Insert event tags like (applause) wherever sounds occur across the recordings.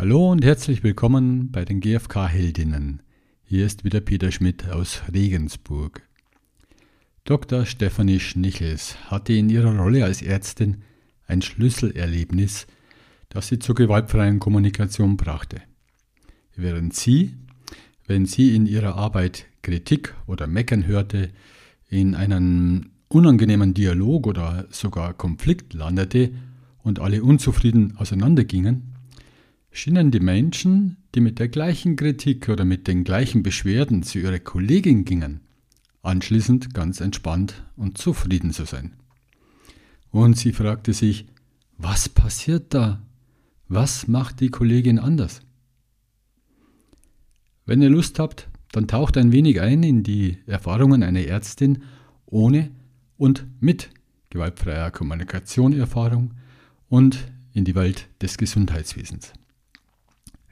Hallo und herzlich willkommen bei den GfK-Heldinnen. Hier ist wieder Peter Schmidt aus Regensburg. Dr. Stefanie Schnichels hatte in ihrer Rolle als Ärztin ein Schlüsselerlebnis, das sie zur gewaltfreien Kommunikation brachte. Während sie, wenn sie in ihrer Arbeit Kritik oder Meckern hörte, in einen unangenehmen Dialog oder sogar Konflikt landete und alle unzufrieden auseinandergingen, schienen die Menschen, die mit der gleichen Kritik oder mit den gleichen Beschwerden zu ihrer Kollegin gingen, anschließend ganz entspannt und zufrieden zu sein. Und sie fragte sich, was passiert da? Was macht die Kollegin anders? Wenn ihr Lust habt, dann taucht ein wenig ein in die Erfahrungen einer Ärztin ohne und mit gewaltfreier Kommunikation Erfahrung und in die Welt des Gesundheitswesens.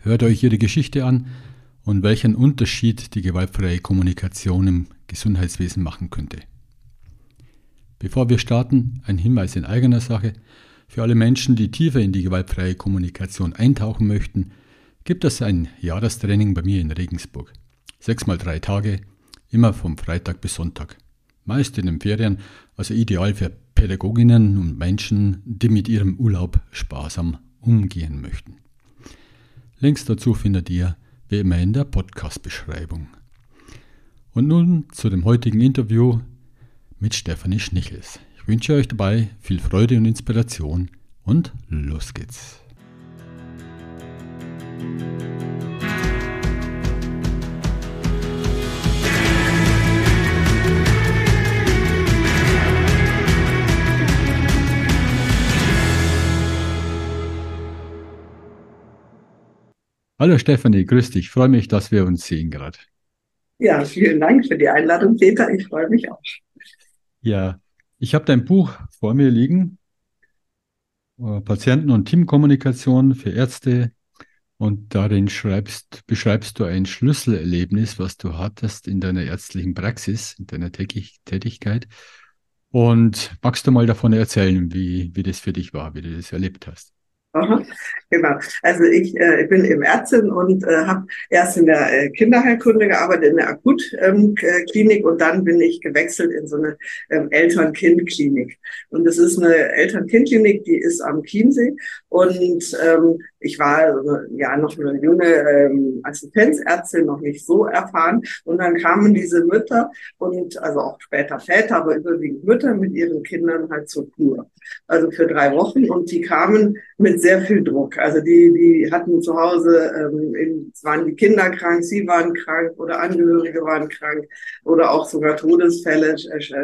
Hört euch ihre Geschichte an und welchen Unterschied die gewaltfreie Kommunikation im Gesundheitswesen machen könnte. Bevor wir starten, ein Hinweis in eigener Sache. Für alle Menschen, die tiefer in die gewaltfreie Kommunikation eintauchen möchten, gibt es ein Jahrestraining bei mir in Regensburg. Sechs mal drei Tage, immer vom Freitag bis Sonntag. Meist in den Ferien, also ideal für Pädagoginnen und Menschen, die mit ihrem Urlaub sparsam umgehen möchten. Links dazu findet ihr wie immer in der Podcast-Beschreibung. Und nun zu dem heutigen Interview mit Stefanie Schnichels. Ich wünsche euch dabei viel Freude und Inspiration und los geht's. Hallo Stefanie, grüß dich. Ich freue mich, dass wir uns sehen gerade. Ja, vielen Dank für die Einladung, Peter. Ich freue mich auch. Ja, ich habe dein Buch vor mir liegen. Äh, Patienten- und Teamkommunikation für Ärzte. Und darin schreibst, beschreibst du ein Schlüsselerlebnis, was du hattest in deiner ärztlichen Praxis, in deiner Tätigkeit. Und magst du mal davon erzählen, wie, wie das für dich war, wie du das erlebt hast? Aha, genau. Also ich, äh, bin eben Ärztin und äh, habe erst in der äh, Kinderheilkunde gearbeitet, in der Akutklinik ähm, und dann bin ich gewechselt in so eine ähm, Eltern-Kind-Klinik. Und das ist eine Eltern-Kind-Klinik, die ist am Chiemsee und ähm, ich war ja noch eine junge ähm, Assistenzärztin, noch nicht so erfahren. Und dann kamen diese Mütter und also auch später Väter, aber überwiegend Mütter mit ihren Kindern halt zur Kur. Also für drei Wochen und die kamen mit sehr viel Druck. Also die, die hatten zu Hause, ähm, waren die Kinder krank, sie waren krank oder Angehörige waren krank oder auch sogar Todesfälle,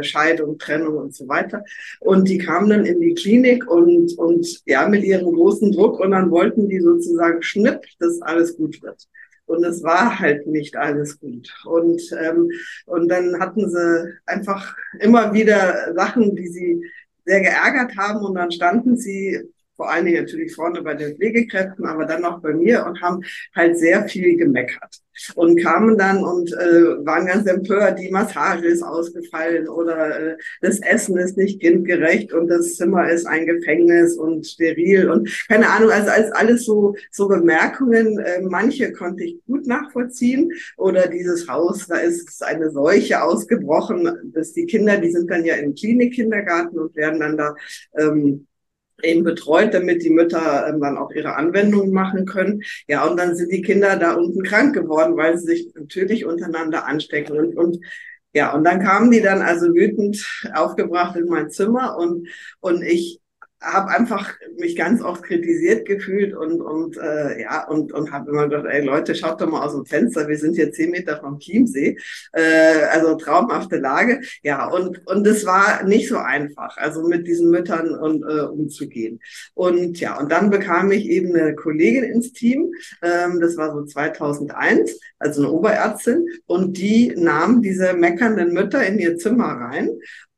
Scheidung, Trennung und so weiter. Und die kamen dann in die Klinik und, und ja, mit ihrem großen Druck und dann wollten die sozusagen schnipp, dass alles gut wird. Und es war halt nicht alles gut. Und, ähm, und dann hatten sie einfach immer wieder Sachen, die sie sehr geärgert haben. Und dann standen sie vor allen Dingen natürlich vorne bei den Pflegekräften, aber dann noch bei mir und haben halt sehr viel gemeckert. Und kamen dann und äh, waren ganz empört, die Massage ist ausgefallen oder äh, das Essen ist nicht kindgerecht und das Zimmer ist ein Gefängnis und steril und keine Ahnung, also als alles so so Bemerkungen, äh, manche konnte ich gut nachvollziehen oder dieses Haus, da ist eine Seuche ausgebrochen, dass die Kinder, die sind dann ja im Klinikkindergarten und werden dann da ähm, eben betreut, damit die Mütter ähm, dann auch ihre Anwendungen machen können. Ja, und dann sind die Kinder da unten krank geworden, weil sie sich natürlich untereinander anstecken. Und, und ja, und dann kamen die dann also wütend aufgebracht in mein Zimmer und, und ich habe einfach mich ganz oft kritisiert gefühlt und und äh, ja und und habe immer gedacht, ey Leute, schaut doch mal aus dem Fenster, wir sind hier zehn Meter vom Chiemsee, äh, also traumhafte Lage, ja und und es war nicht so einfach, also mit diesen Müttern und äh, umzugehen. Und ja und dann bekam ich eben eine Kollegin ins Team, ähm, das war so 2001, also eine Oberärztin und die nahm diese meckernden Mütter in ihr Zimmer rein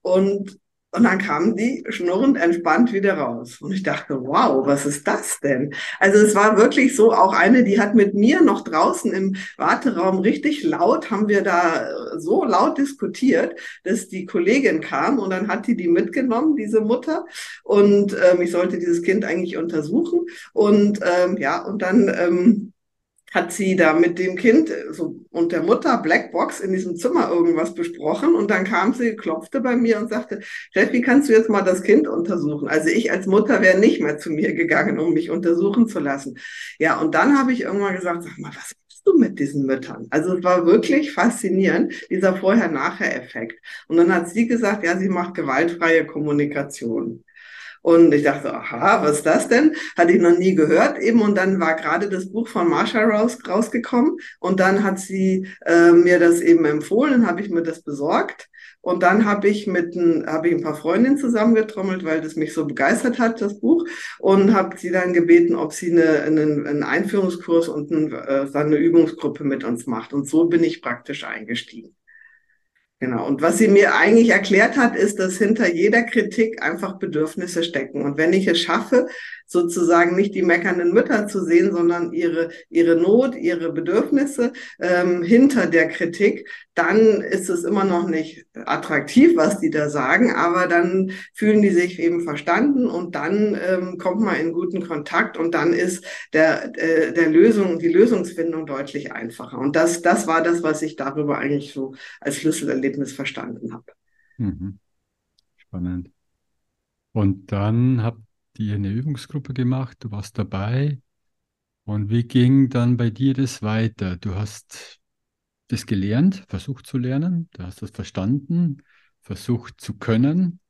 und Und dann kamen die schnurrend entspannt wieder raus. Und ich dachte, wow, was ist das denn? Also es war wirklich so, auch eine, die hat mit mir noch draußen im Warteraum richtig laut, haben wir da so laut diskutiert, dass die Kollegin kam und dann hat die die mitgenommen, diese Mutter. Und ähm, ich sollte dieses Kind eigentlich untersuchen. Und ähm, ja, und dann ähm, hat sie da mit dem Kind so, und der Mutter Blackbox in diesem Zimmer irgendwas besprochen und dann kam sie, klopfte bei mir und sagte, Steffi, kannst du jetzt mal das Kind untersuchen? Also ich als Mutter wäre nicht mehr zu mir gegangen, um mich untersuchen zu lassen. Ja, und dann habe ich irgendwann gesagt, sag mal, was machst du mit diesen Müttern? Also es war wirklich faszinierend, dieser Vorher-Nachher-Effekt. Und dann hat sie gesagt, ja, sie macht gewaltfreie Kommunikation. Und ich dachte, aha, was ist das denn? Hatte ich noch nie gehört eben. Und dann war gerade das Buch von Marsha raus, rausgekommen. Und dann hat sie äh, mir das eben empfohlen, habe ich mir das besorgt. Und dann habe ich mit ein, habe ich ein paar Freundinnen zusammengetrommelt, weil das mich so begeistert hat, das Buch. Und habe sie dann gebeten, ob sie eine, einen, einen Einführungskurs und ein, äh, eine Übungsgruppe mit uns macht. Und so bin ich praktisch eingestiegen. Genau. Und was sie mir eigentlich erklärt hat, ist, dass hinter jeder Kritik einfach Bedürfnisse stecken. Und wenn ich es schaffe, sozusagen nicht die meckernden Mütter zu sehen, sondern ihre, ihre Not, ihre Bedürfnisse ähm, hinter der Kritik, dann ist es immer noch nicht attraktiv, was die da sagen, aber dann fühlen die sich eben verstanden und dann ähm, kommt man in guten Kontakt und dann ist der, äh, der Lösung, die Lösungsfindung deutlich einfacher. Und das, das war das, was ich darüber eigentlich so als Schlüsselerlebnis verstanden habe. Mhm. Spannend. Und dann habt ihr eine Übungsgruppe gemacht, du warst dabei. Und wie ging dann bei dir das weiter? Du hast das gelernt, versucht zu lernen, du hast das verstanden, versucht zu können.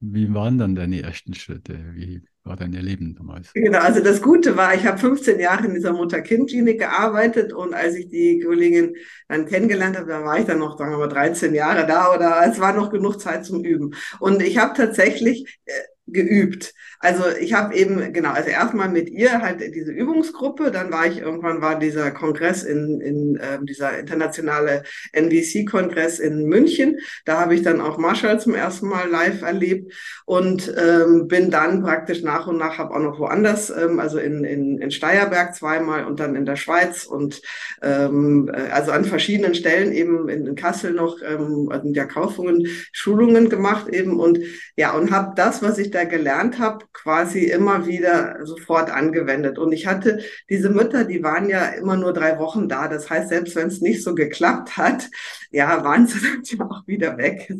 Wie waren dann deine ersten Schritte? Wie war dein Leben damals? Genau, also das Gute war, ich habe 15 Jahre in dieser Mutter-Kind-Klinik gearbeitet und als ich die Kollegin dann kennengelernt habe, da war ich dann noch, sagen wir mal, 13 Jahre da oder es war noch genug Zeit zum Üben. Und ich habe tatsächlich äh, geübt. Also ich habe eben, genau, also erstmal mit ihr halt diese Übungsgruppe, dann war ich irgendwann, war dieser Kongress in, in äh, dieser internationale NVC-Kongress in München. Da habe ich dann auch Marshall zum ersten Mal live erlebt und ähm, bin dann praktisch nach und nach, habe auch noch woanders, ähm, also in, in, in Steierberg zweimal und dann in der Schweiz und ähm, äh, also an verschiedenen Stellen eben in, in Kassel noch, ähm, also in der Kaufungen, Schulungen gemacht eben und ja, und habe das, was ich da gelernt habe, quasi immer wieder sofort angewendet. Und ich hatte diese Mütter, die waren ja immer nur drei Wochen da. Das heißt, selbst wenn es nicht so geklappt hat, ja, waren sie (laughs) dann auch wieder weg.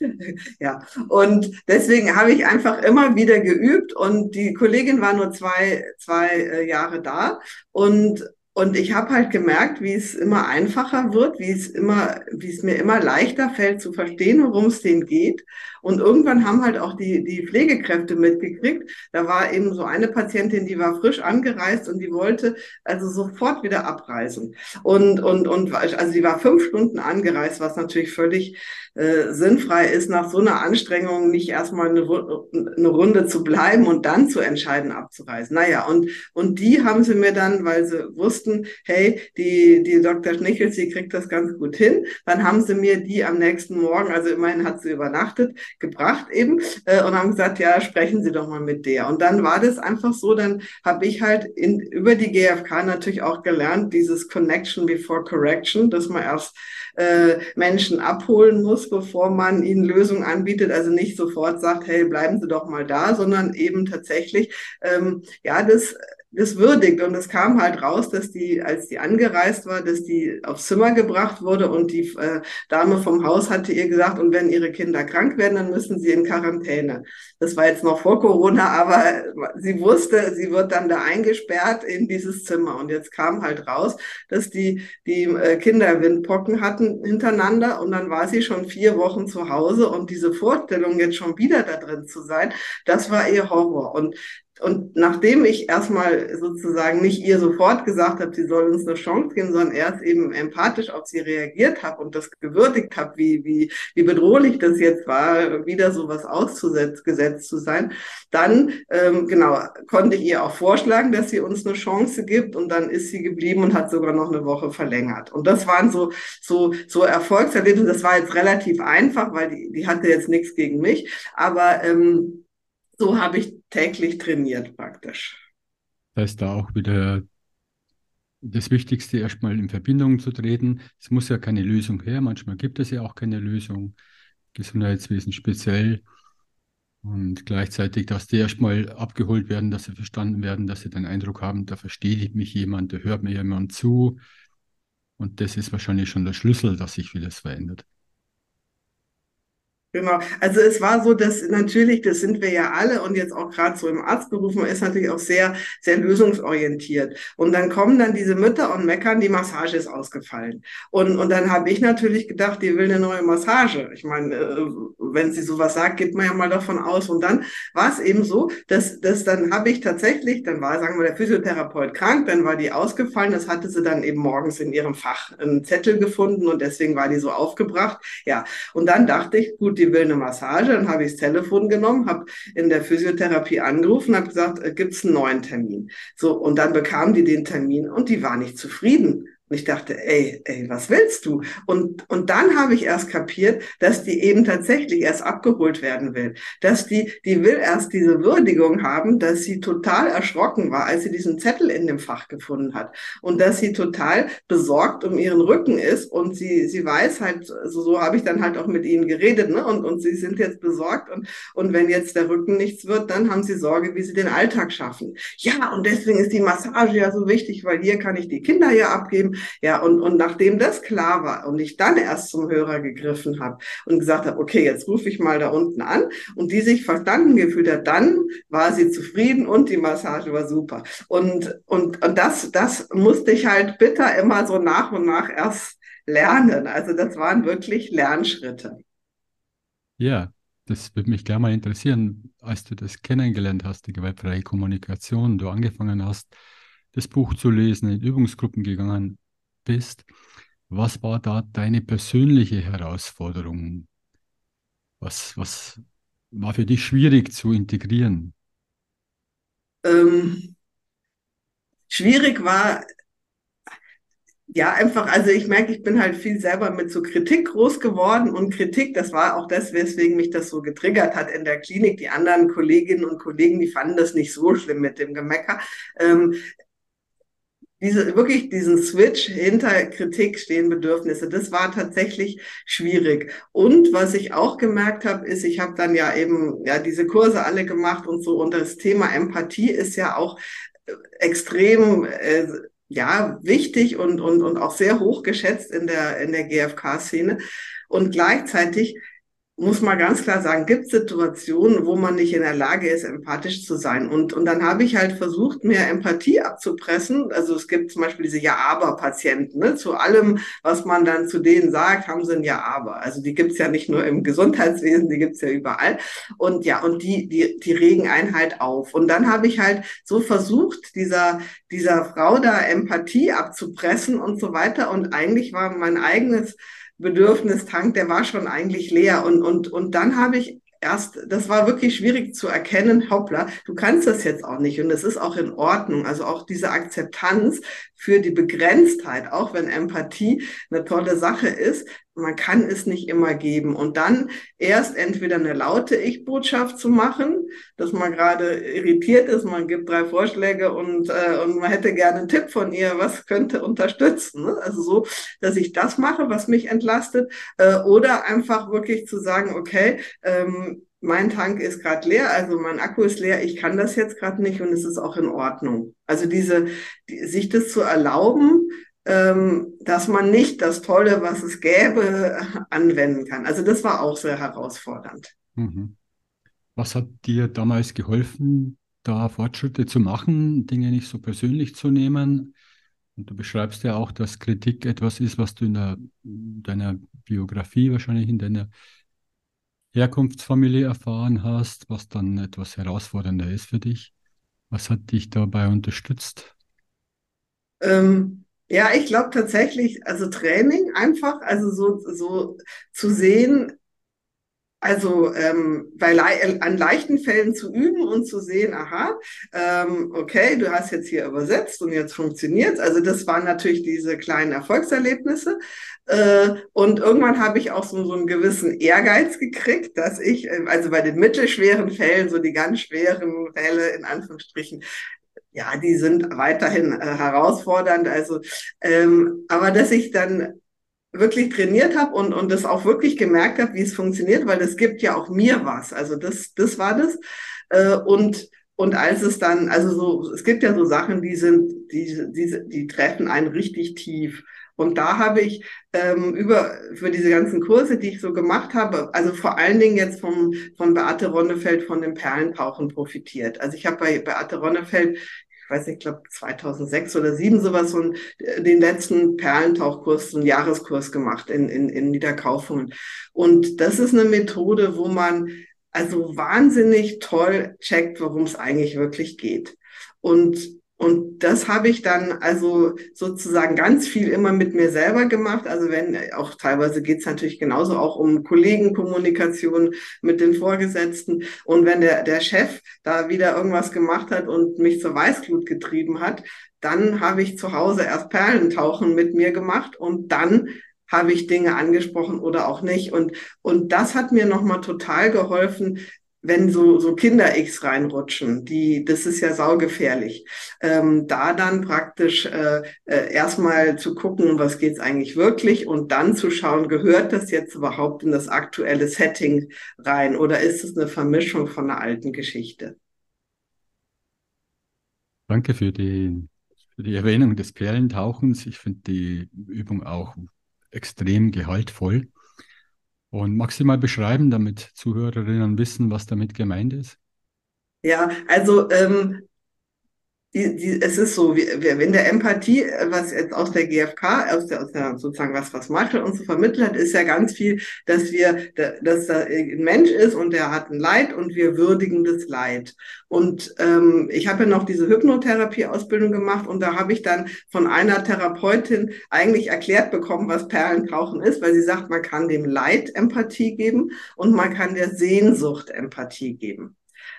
(laughs) ja, und deswegen habe ich einfach immer wieder geübt und die Kollegin war nur zwei, zwei äh, Jahre da und und ich habe halt gemerkt, wie es immer einfacher wird, wie es immer, wie es mir immer leichter fällt zu verstehen, worum es denen geht. Und irgendwann haben halt auch die, die Pflegekräfte mitgekriegt. Da war eben so eine Patientin, die war frisch angereist und die wollte also sofort wieder abreisen. Und, und, und, also sie war fünf Stunden angereist, was natürlich völlig äh, sinnfrei ist, nach so einer Anstrengung nicht erstmal eine, eine Runde zu bleiben und dann zu entscheiden, abzureisen. Naja, und, und die haben sie mir dann, weil sie wussten, hey, die, die Dr. Schnichels, sie kriegt das ganz gut hin, dann haben sie mir die am nächsten Morgen, also immerhin hat sie übernachtet, gebracht eben äh, und haben gesagt, ja, sprechen Sie doch mal mit der. Und dann war das einfach so, dann habe ich halt in, über die GfK natürlich auch gelernt, dieses Connection before Correction, dass man erst äh, Menschen abholen muss, bevor man ihnen Lösungen anbietet. Also nicht sofort sagt, hey, bleiben Sie doch mal da, sondern eben tatsächlich, ähm, ja, das das würdigt. Und es kam halt raus, dass die, als die angereist war, dass die aufs Zimmer gebracht wurde und die äh, Dame vom Haus hatte ihr gesagt, und wenn ihre Kinder krank werden, dann müssen sie in Quarantäne. Das war jetzt noch vor Corona, aber sie wusste, sie wird dann da eingesperrt in dieses Zimmer. Und jetzt kam halt raus, dass die, die äh, Kinder Windpocken hatten hintereinander und dann war sie schon vier Wochen zu Hause und diese Vorstellung, jetzt schon wieder da drin zu sein, das war ihr Horror. Und und nachdem ich erstmal sozusagen nicht ihr sofort gesagt habe, sie soll uns eine Chance geben, sondern erst eben empathisch auf sie reagiert habe und das gewürdigt habe, wie, wie, wie bedrohlich das jetzt war, wieder sowas ausgesetzt zu sein, dann ähm, genau konnte ich ihr auch vorschlagen, dass sie uns eine Chance gibt und dann ist sie geblieben und hat sogar noch eine Woche verlängert. Und das waren so so so Erfolgserlebnisse. Das war jetzt relativ einfach, weil die, die hatte jetzt nichts gegen mich, aber ähm, so habe ich täglich trainiert praktisch. Da ist da auch wieder das Wichtigste, erstmal in Verbindung zu treten. Es muss ja keine Lösung her, manchmal gibt es ja auch keine Lösung. Gesundheitswesen speziell. Und gleichzeitig, dass die erstmal abgeholt werden, dass sie verstanden werden, dass sie den Eindruck haben, da versteht mich jemand, da hört mir jemand zu. Und das ist wahrscheinlich schon der Schlüssel, dass sich vieles verändert. Genau. Also es war so, dass natürlich, das sind wir ja alle und jetzt auch gerade so im Arztberuf, man ist natürlich auch sehr, sehr lösungsorientiert. Und dann kommen dann diese Mütter und meckern, die Massage ist ausgefallen. Und, und dann habe ich natürlich gedacht, die will eine neue Massage. Ich meine, äh, wenn sie sowas sagt, geht man ja mal davon aus. Und dann war es eben so, dass, dass dann habe ich tatsächlich, dann war, sagen wir, der Physiotherapeut krank, dann war die ausgefallen, das hatte sie dann eben morgens in ihrem Fach einen Zettel gefunden und deswegen war die so aufgebracht. Ja, und dann dachte ich, gut, die will eine Massage. Dann habe ich das Telefon genommen, habe in der Physiotherapie angerufen, habe gesagt, äh, gibt es einen neuen Termin? So, und dann bekam die den Termin und die war nicht zufrieden. Und ich dachte, ey, ey, was willst du? Und, und dann habe ich erst kapiert, dass die eben tatsächlich erst abgeholt werden will. Dass die, die will erst diese Würdigung haben, dass sie total erschrocken war, als sie diesen Zettel in dem Fach gefunden hat. Und dass sie total besorgt um ihren Rücken ist. Und sie, sie weiß halt, also so habe ich dann halt auch mit ihnen geredet, ne? Und, und sie sind jetzt besorgt. Und, und wenn jetzt der Rücken nichts wird, dann haben sie Sorge, wie sie den Alltag schaffen. Ja, und deswegen ist die Massage ja so wichtig, weil hier kann ich die Kinder ja abgeben. Ja, und, und nachdem das klar war und ich dann erst zum Hörer gegriffen habe und gesagt habe, okay, jetzt rufe ich mal da unten an und die sich verstanden gefühlt hat, dann war sie zufrieden und die Massage war super. Und, und, und das, das musste ich halt bitter immer so nach und nach erst lernen. Also das waren wirklich Lernschritte. Ja, das würde mich gerne mal interessieren, als du das kennengelernt hast, die gewaltfreie Kommunikation, du angefangen hast, das Buch zu lesen, in Übungsgruppen gegangen bist. Was war da deine persönliche Herausforderung? Was, was war für dich schwierig zu integrieren? Ähm, schwierig war ja, einfach, also ich merke, ich bin halt viel selber mit so Kritik groß geworden und Kritik, das war auch das, weswegen mich das so getriggert hat in der Klinik. Die anderen Kolleginnen und Kollegen, die fanden das nicht so schlimm mit dem Gemecker. Ähm, diese, wirklich diesen Switch hinter Kritik stehen Bedürfnisse, das war tatsächlich schwierig. Und was ich auch gemerkt habe, ist, ich habe dann ja eben ja diese Kurse alle gemacht und so. Und das Thema Empathie ist ja auch äh, extrem äh, ja wichtig und und und auch sehr hoch geschätzt in der in der GFK-Szene. Und gleichzeitig muss man ganz klar sagen, gibt Situationen, wo man nicht in der Lage ist, empathisch zu sein. Und, und dann habe ich halt versucht, mehr Empathie abzupressen. Also es gibt zum Beispiel diese Ja-Aber-Patienten. Ne? Zu allem, was man dann zu denen sagt, haben sie ein Ja-Aber. Also die gibt's ja nicht nur im Gesundheitswesen, die gibt's ja überall. Und ja, und die, die, die regen einen halt auf. Und dann habe ich halt so versucht, dieser, dieser Frau da Empathie abzupressen und so weiter. Und eigentlich war mein eigenes Bedürfnistank, der war schon eigentlich leer. Und, und, und dann habe ich erst, das war wirklich schwierig zu erkennen, hoppla, du kannst das jetzt auch nicht und es ist auch in Ordnung. Also auch diese Akzeptanz für die Begrenztheit, auch wenn Empathie eine tolle Sache ist, man kann es nicht immer geben. Und dann erst entweder eine laute Ich-Botschaft zu machen, dass man gerade irritiert ist, man gibt drei Vorschläge und, äh, und man hätte gerne einen Tipp von ihr, was könnte unterstützen. Ne? Also so, dass ich das mache, was mich entlastet, äh, oder einfach wirklich zu sagen, okay, ähm, mein Tank ist gerade leer, also mein Akku ist leer, ich kann das jetzt gerade nicht und es ist auch in Ordnung. Also diese, die, sich das zu erlauben, dass man nicht das Tolle, was es gäbe, (laughs) anwenden kann. Also das war auch sehr herausfordernd. Mhm. Was hat dir damals geholfen, da Fortschritte zu machen, Dinge nicht so persönlich zu nehmen? Und du beschreibst ja auch, dass Kritik etwas ist, was du in, der, in deiner Biografie, wahrscheinlich in deiner Herkunftsfamilie erfahren hast, was dann etwas herausfordernder ist für dich. Was hat dich dabei unterstützt? Ähm, ja, ich glaube tatsächlich, also Training einfach, also so, so zu sehen, also ähm, bei le an leichten Fällen zu üben und zu sehen, aha, ähm, okay, du hast jetzt hier übersetzt und jetzt funktioniert's. Also das waren natürlich diese kleinen Erfolgserlebnisse. Äh, und irgendwann habe ich auch so, so einen gewissen Ehrgeiz gekriegt, dass ich, äh, also bei den mittelschweren Fällen, so die ganz schweren Fälle in Anführungsstrichen, ja, die sind weiterhin äh, herausfordernd. Also, ähm, aber dass ich dann wirklich trainiert habe und, und das auch wirklich gemerkt habe, wie es funktioniert, weil das gibt ja auch mir was. Also das, das war das. Äh, und, und als es dann, also so, es gibt ja so Sachen, die sind, die, die, die treffen einen richtig tief. Und da habe ich ähm, über für diese ganzen Kurse, die ich so gemacht habe, also vor allen Dingen jetzt vom von Beate Ronnefeld von dem Perlentauchen profitiert. Also ich habe bei Beate Ronnefeld ich weiß nicht, ich glaube 2006 oder 2007 sowas, so einen, äh, den letzten Perlentauchkurs, so einen Jahreskurs gemacht in, in, in Niederkaufungen. Und das ist eine Methode, wo man also wahnsinnig toll checkt, worum es eigentlich wirklich geht. Und und das habe ich dann also sozusagen ganz viel immer mit mir selber gemacht. Also wenn, auch teilweise geht es natürlich genauso auch um Kollegenkommunikation mit den Vorgesetzten. Und wenn der, der Chef da wieder irgendwas gemacht hat und mich zur Weißglut getrieben hat, dann habe ich zu Hause erst Perlentauchen mit mir gemacht und dann habe ich Dinge angesprochen oder auch nicht. Und, und das hat mir nochmal total geholfen, wenn so, so Kinder-X reinrutschen, die, das ist ja saugefährlich, ähm, da dann praktisch äh, äh, erstmal zu gucken, was geht's eigentlich wirklich und dann zu schauen, gehört das jetzt überhaupt in das aktuelle Setting rein oder ist es eine Vermischung von einer alten Geschichte? Danke für die, für die Erwähnung des Perlentauchens. Ich finde die Übung auch extrem gehaltvoll. Und magst du mal beschreiben, damit Zuhörerinnen wissen, was damit gemeint ist? Ja, also ähm, die, die, es ist so, wie, wenn der Empathie, was jetzt aus der GfK, aus der, aus der sozusagen was, was Marshall uns so vermittelt hat, ist ja ganz viel, dass wir, dass da ein Mensch ist und der hat ein Leid und wir würdigen das Leid. Und ähm, ich habe ja noch diese Hypnotherapie-Ausbildung gemacht und da habe ich dann von einer Therapeutin eigentlich erklärt bekommen, was Perlenkrauchen ist, weil sie sagt, man kann dem Leid Empathie geben und man kann der Sehnsucht Empathie geben.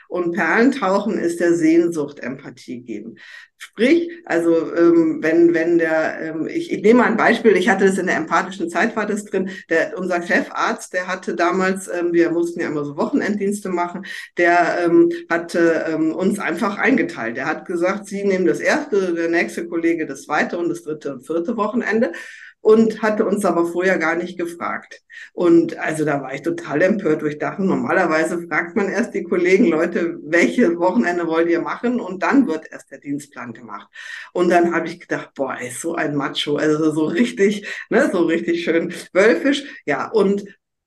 Und Perlentauchen ist der Sehnsucht Empathie geben. Sprich, also ähm, wenn, wenn der, ähm, ich, ich nehme mal ein Beispiel, ich hatte das in der empathischen Zeit, war das drin, der, unser Chefarzt, der hatte damals, ähm, wir mussten ja immer so Wochenenddienste machen, der ähm, hatte ähm, uns einfach eingeteilt. Der hat gesagt, Sie nehmen das erste, der nächste Kollege das zweite und das dritte und vierte Wochenende und hatte uns aber vorher gar nicht gefragt. Und also da war ich total empört, wo ich dachte, normalerweise fragt man erst die Kollegen, Leute, welche Wochenende wollt ihr machen? Und dann wird erst der Dienstplan gemacht. Und dann habe ich gedacht, boah, ey, so ein Macho, also so richtig, ne, so richtig schön wölfisch. Ja, und,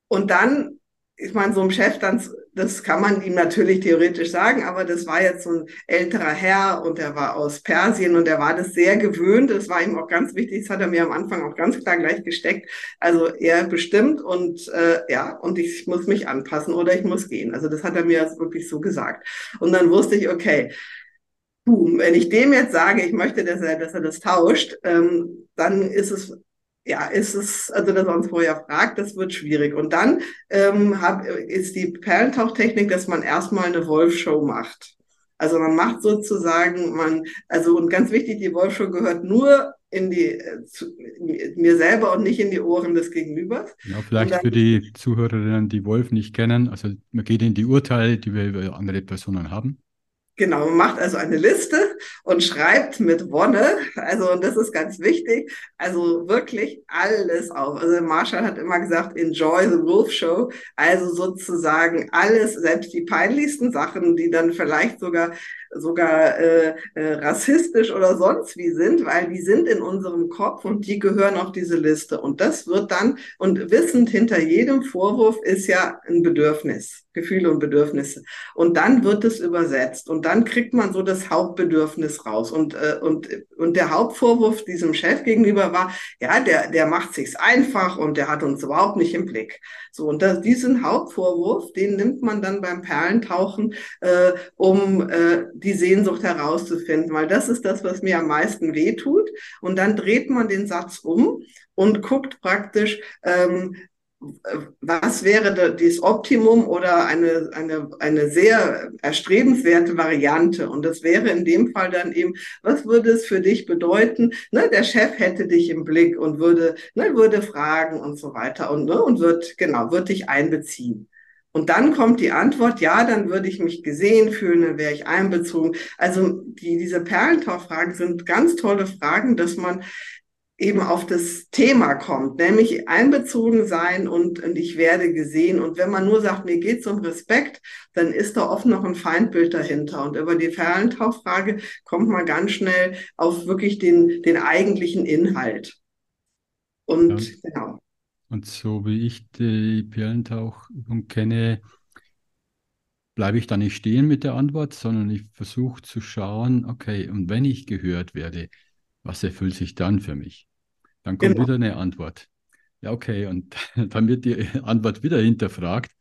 und dann ist man so einem Chef dann das kann man ihm natürlich theoretisch sagen, aber das war jetzt so ein älterer Herr und er war aus Persien und er war das sehr gewöhnt. Das war ihm auch ganz wichtig. Das hat er mir am Anfang auch ganz klar gleich gesteckt. Also er bestimmt und äh, ja, und ich muss mich anpassen oder ich muss gehen. Also das hat er mir wirklich so gesagt. Und dann wusste ich, okay, boom, wenn ich dem jetzt sage, ich möchte, dass er, dass er das tauscht, ähm, dann ist es ja, ist es, also dass er uns vorher fragt, das wird schwierig. Und dann ähm, hab, ist die Perlentauchtechnik, dass man erstmal eine Wolfshow macht. Also man macht sozusagen, man, also und ganz wichtig, die Wolfshow gehört nur in die äh, zu, mir selber und nicht in die Ohren des Gegenübers. Ja, vielleicht dann, für die Zuhörerinnen, die Wolf nicht kennen, also man geht in die Urteile, die wir über andere Personen haben. Genau, man macht also eine Liste und schreibt mit Wonne, also und das ist ganz wichtig, also wirklich alles auf. Also Marshall hat immer gesagt, enjoy the Wolf Show, also sozusagen alles, selbst die peinlichsten Sachen, die dann vielleicht sogar sogar äh, äh, rassistisch oder sonst wie sind, weil die sind in unserem Kopf und die gehören auf diese Liste. Und das wird dann, und wissend hinter jedem Vorwurf ist ja ein Bedürfnis. Gefühle und Bedürfnisse. Und dann wird es übersetzt und dann kriegt man so das Hauptbedürfnis raus. Und, äh, und, und der Hauptvorwurf diesem Chef gegenüber war, ja, der, der macht sich's einfach und der hat uns überhaupt nicht im Blick. So, und das, diesen Hauptvorwurf, den nimmt man dann beim Perlentauchen, äh, um äh, die Sehnsucht herauszufinden, weil das ist das, was mir am meisten wehtut. Und dann dreht man den Satz um und guckt praktisch, ähm, was wäre das Optimum oder eine, eine, eine sehr erstrebenswerte Variante? Und das wäre in dem Fall dann eben, was würde es für dich bedeuten? Ne, der Chef hätte dich im Blick und würde, ne, würde fragen und so weiter und, ne, und wird, genau, wird dich einbeziehen. Und dann kommt die Antwort, ja, dann würde ich mich gesehen fühlen, dann wäre ich einbezogen. Also die, diese Perlentauchfragen sind ganz tolle Fragen, dass man eben auf das Thema kommt, nämlich einbezogen sein und, und ich werde gesehen. Und wenn man nur sagt, mir geht's um Respekt, dann ist da oft noch ein Feindbild dahinter. Und über die Perlentauchfrage kommt man ganz schnell auf wirklich den, den eigentlichen Inhalt. Und ja. genau. Und so wie ich die Perlentauchübung kenne, bleibe ich da nicht stehen mit der Antwort, sondern ich versuche zu schauen, okay, und wenn ich gehört werde, was erfüllt sich dann für mich? Dann kommt genau. wieder eine Antwort. Ja, okay, und (laughs) dann wird die Antwort wieder hinterfragt.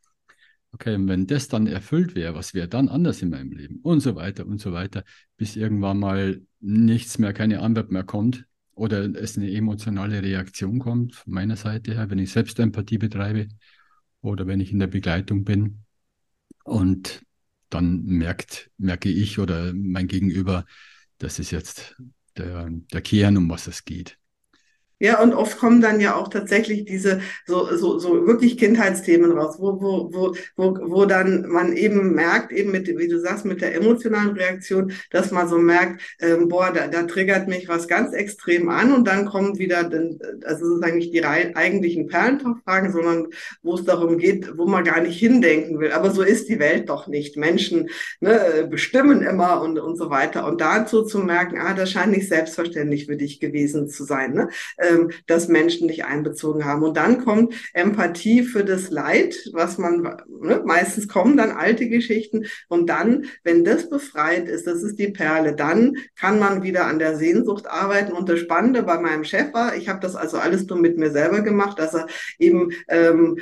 Okay, und wenn das dann erfüllt wäre, was wäre dann anders in meinem Leben? Und so weiter und so weiter, bis irgendwann mal nichts mehr, keine Antwort mehr kommt oder es eine emotionale Reaktion kommt von meiner Seite her, wenn ich Selbstempathie betreibe oder wenn ich in der Begleitung bin. Und dann merkt, merke ich oder mein Gegenüber, das ist jetzt der, der Kern, um was es geht. Ja, und oft kommen dann ja auch tatsächlich diese so, so, so wirklich Kindheitsthemen raus, wo, wo, wo, wo, wo dann man eben merkt, eben mit, wie du sagst, mit der emotionalen Reaktion, dass man so merkt, ähm, boah, da, da triggert mich was ganz extrem an und dann kommen wieder, also ist eigentlich die eigentlichen Perlentauchfragen, sondern wo es darum geht, wo man gar nicht hindenken will. Aber so ist die Welt doch nicht. Menschen ne, bestimmen immer und, und so weiter. Und dazu zu merken, ah, das scheint nicht selbstverständlich für dich gewesen zu sein. Ne? Ähm, dass Menschen dich einbezogen haben. Und dann kommt Empathie für das Leid, was man, ne, meistens kommen dann alte Geschichten. Und dann, wenn das befreit ist, das ist die Perle, dann kann man wieder an der Sehnsucht arbeiten. Und das Spannende bei meinem Chef war, ich habe das also alles nur mit mir selber gemacht, dass er eben ähm, äh,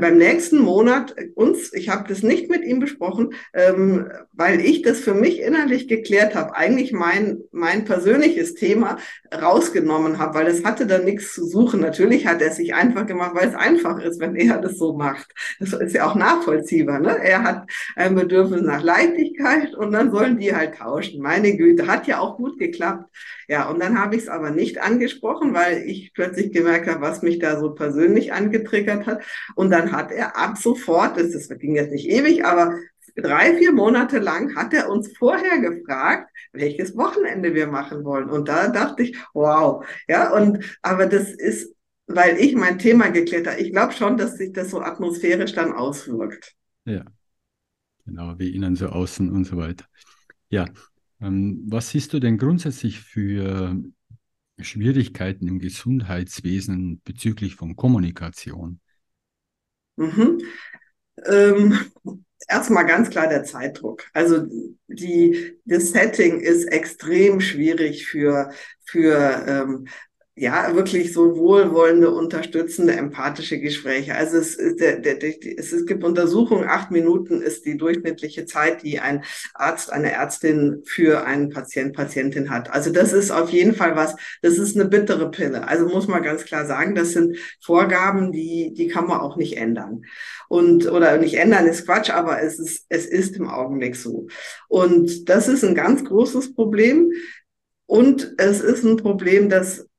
beim nächsten Monat uns, ich habe das nicht mit ihm besprochen, ähm, weil ich das für mich innerlich geklärt habe, eigentlich mein, mein persönliches Thema rausgenommen habe, weil es hatte da nichts zu suchen. Natürlich hat er sich einfach gemacht, weil es einfach ist, wenn er das so macht. Das ist ja auch nachvollziehbar. Ne? Er hat ein Bedürfnis nach Leichtigkeit und dann sollen die halt tauschen. Meine Güte, hat ja auch gut geklappt. Ja, und dann habe ich es aber nicht angesprochen, weil ich plötzlich gemerkt habe, was mich da so persönlich angetriggert hat. Und dann hat er ab sofort, das, das ging jetzt nicht ewig, aber drei, vier Monate lang hat er uns vorher gefragt, welches Wochenende wir machen wollen. Und da dachte ich, wow, ja, und, aber das ist, weil ich mein Thema geklärt habe. Ich glaube schon, dass sich das so atmosphärisch dann auswirkt. Ja, genau, wie innen so außen und so weiter. Ja, ähm, was siehst du denn grundsätzlich für Schwierigkeiten im Gesundheitswesen bezüglich von Kommunikation? Mhm. Ähm, erstmal ganz klar der Zeitdruck. Also die, das Setting ist extrem schwierig für, für ähm, ja, wirklich so wohlwollende, unterstützende, empathische Gespräche. Also es, der, der, der, es, gibt Untersuchungen, acht Minuten ist die durchschnittliche Zeit, die ein Arzt, eine Ärztin für einen Patient, Patientin hat. Also das ist auf jeden Fall was, das ist eine bittere Pille. Also muss man ganz klar sagen, das sind Vorgaben, die, die kann man auch nicht ändern. Und, oder nicht ändern ist Quatsch, aber es ist, es ist im Augenblick so. Und das ist ein ganz großes Problem. Und es ist ein Problem, das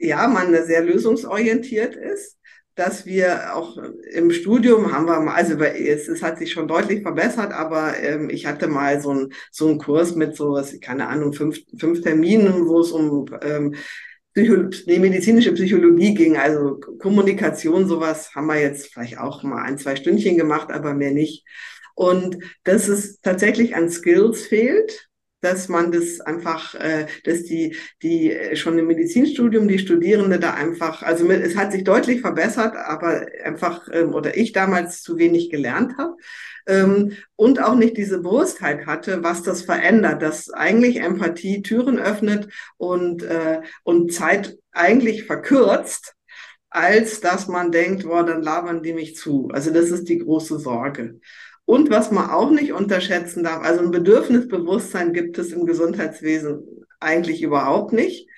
ja, man sehr lösungsorientiert ist, dass wir auch im Studium haben wir mal, also es, es hat sich schon deutlich verbessert, aber ähm, ich hatte mal so ein so ein Kurs mit so, was, keine Ahnung, fünf, fünf Terminen, wo es um ähm, Psycho nee, medizinische Psychologie ging, also Kommunikation, sowas haben wir jetzt vielleicht auch mal ein, zwei Stündchen gemacht, aber mehr nicht. Und dass es tatsächlich an Skills fehlt, dass man das einfach, äh, dass die, die äh, schon im Medizinstudium, die Studierende da einfach, also es hat sich deutlich verbessert, aber einfach, ähm, oder ich damals zu wenig gelernt habe ähm, und auch nicht diese Bewusstheit hatte, was das verändert, dass eigentlich Empathie Türen öffnet und, äh, und Zeit eigentlich verkürzt, als dass man denkt, boah, dann labern die mich zu. Also das ist die große Sorge. Und was man auch nicht unterschätzen darf, also ein Bedürfnisbewusstsein gibt es im Gesundheitswesen eigentlich überhaupt nicht.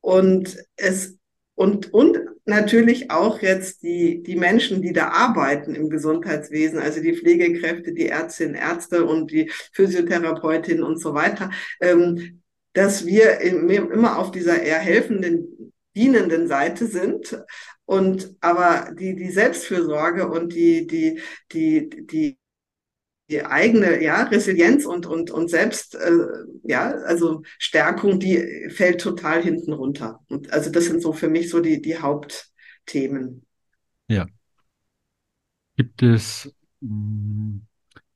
Und es und, und natürlich auch jetzt die, die Menschen, die da arbeiten im Gesundheitswesen, also die Pflegekräfte, die Ärztinnen, Ärzte und die Physiotherapeutinnen und so weiter, ähm, dass wir immer auf dieser eher helfenden, dienenden Seite sind. Und aber die, die Selbstfürsorge und die, die, die, die, die eigene ja, Resilienz und, und, und Selbst, äh, ja, also Stärkung, die fällt total hinten runter. Und also das sind so für mich so die, die Hauptthemen. Ja. Gibt es, hm,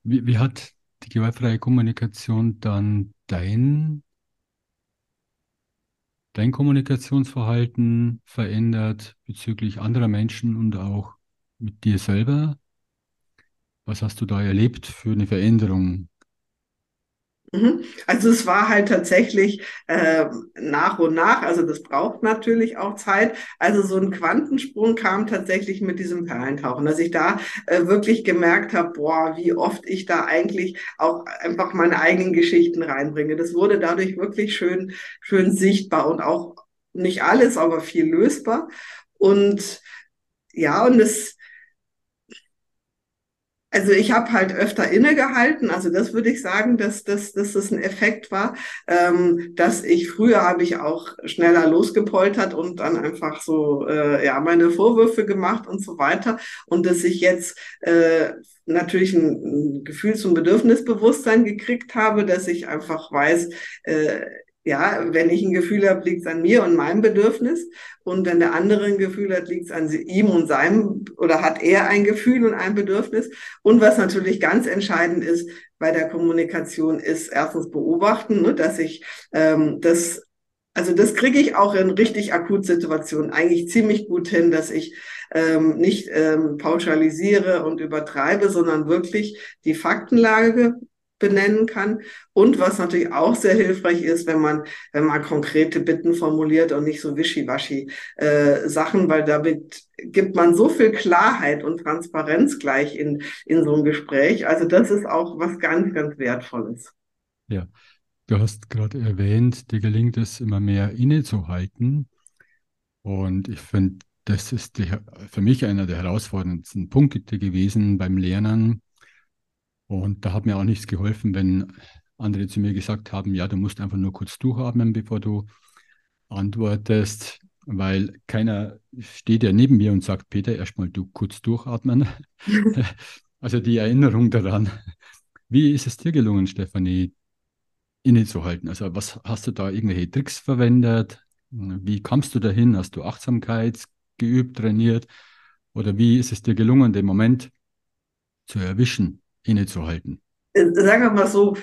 wie, wie hat die gewaltfreie Kommunikation dann dein, dein Kommunikationsverhalten verändert bezüglich anderer Menschen und auch mit dir selber? Was hast du da erlebt für eine Veränderung? Mhm. Also es war halt tatsächlich äh, nach und nach, also das braucht natürlich auch Zeit. Also so ein Quantensprung kam tatsächlich mit diesem Perlentauchen, dass ich da äh, wirklich gemerkt habe, boah, wie oft ich da eigentlich auch einfach meine eigenen Geschichten reinbringe. Das wurde dadurch wirklich schön, schön sichtbar und auch nicht alles, aber viel lösbar. Und ja, und es also ich habe halt öfter innegehalten, also das würde ich sagen, dass, dass, dass das ein Effekt war, ähm, dass ich früher habe ich auch schneller losgepoltert und dann einfach so äh, ja meine Vorwürfe gemacht und so weiter. Und dass ich jetzt äh, natürlich ein, ein Gefühl zum Bedürfnisbewusstsein gekriegt habe, dass ich einfach weiß, äh, ja, wenn ich ein Gefühl habe, liegt es an mir und meinem Bedürfnis. Und wenn der andere ein Gefühl hat, liegt es an ihm und seinem, oder hat er ein Gefühl und ein Bedürfnis. Und was natürlich ganz entscheidend ist bei der Kommunikation, ist erstens beobachten, ne, dass ich ähm, das, also das kriege ich auch in richtig Akutsituationen eigentlich ziemlich gut hin, dass ich ähm, nicht ähm, pauschalisiere und übertreibe, sondern wirklich die Faktenlage benennen kann. Und was natürlich auch sehr hilfreich ist, wenn man, wenn man konkrete Bitten formuliert und nicht so wischiwaschi äh, Sachen, weil damit gibt man so viel Klarheit und Transparenz gleich in, in so einem Gespräch. Also das ist auch was ganz, ganz Wertvolles. Ja, du hast gerade erwähnt, dir gelingt es immer mehr innezuhalten. Und ich finde, das ist die, für mich einer der herausforderndsten Punkte gewesen beim Lernen, und da hat mir auch nichts geholfen, wenn andere zu mir gesagt haben, ja, du musst einfach nur kurz durchatmen, bevor du antwortest, weil keiner steht ja neben mir und sagt, Peter, erstmal du kurz durchatmen. (laughs) (laughs) also die Erinnerung daran. Wie ist es dir gelungen, Stefanie, innezuhalten? Also was hast du da irgendwelche Tricks verwendet? Wie kamst du dahin? Hast du Achtsamkeit geübt, trainiert? Oder wie ist es dir gelungen, den Moment zu erwischen? Innezuhalten? Sagen wir mal so,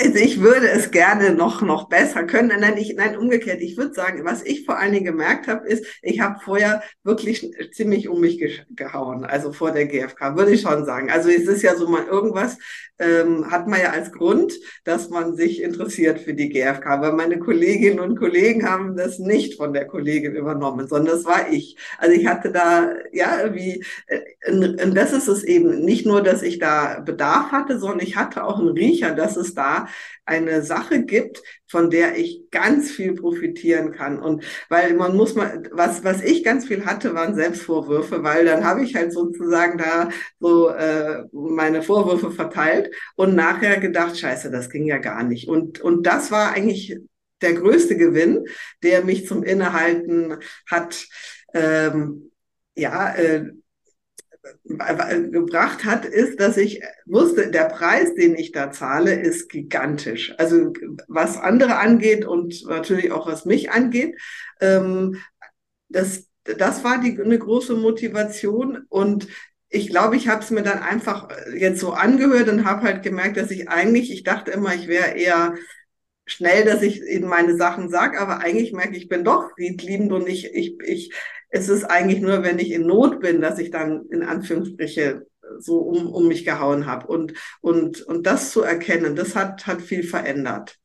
also ich würde es gerne noch, noch besser können. Nein, ich, nein, umgekehrt. Ich würde sagen, was ich vor allen Dingen gemerkt habe, ist, ich habe vorher wirklich ziemlich um mich gehauen, also vor der GfK, würde ich schon sagen. Also es ist ja so mal irgendwas, ähm, hat man ja als Grund, dass man sich interessiert für die GfK, weil meine Kolleginnen und Kollegen haben das nicht von der Kollegin übernommen, sondern das war ich. Also ich hatte da, ja, wie, äh, und das ist es eben, nicht nur, dass ich da Bedarf hatte, sondern ich hatte auch einen Riecher, dass es da eine Sache gibt, von der ich ganz viel profitieren kann. Und weil man muss mal, was, was ich ganz viel hatte, waren Selbstvorwürfe, weil dann habe ich halt sozusagen da so äh, meine Vorwürfe verteilt und nachher gedacht, scheiße, das ging ja gar nicht. Und, und das war eigentlich der größte Gewinn, der mich zum Innehalten hat. Ähm, ja, äh, gebracht hat, ist, dass ich wusste, der Preis, den ich da zahle, ist gigantisch. Also was andere angeht und natürlich auch was mich angeht, ähm, das, das war die, eine große Motivation und ich glaube, ich habe es mir dann einfach jetzt so angehört und habe halt gemerkt, dass ich eigentlich, ich dachte immer, ich wäre eher schnell, dass ich in meine Sachen sage, aber eigentlich merke ich, ich bin doch friedliebend und ich, ich, ich, es ist eigentlich nur, wenn ich in Not bin, dass ich dann in Anführungsstriche so um, um mich gehauen habe. Und, und, und das zu erkennen, das hat, hat viel verändert.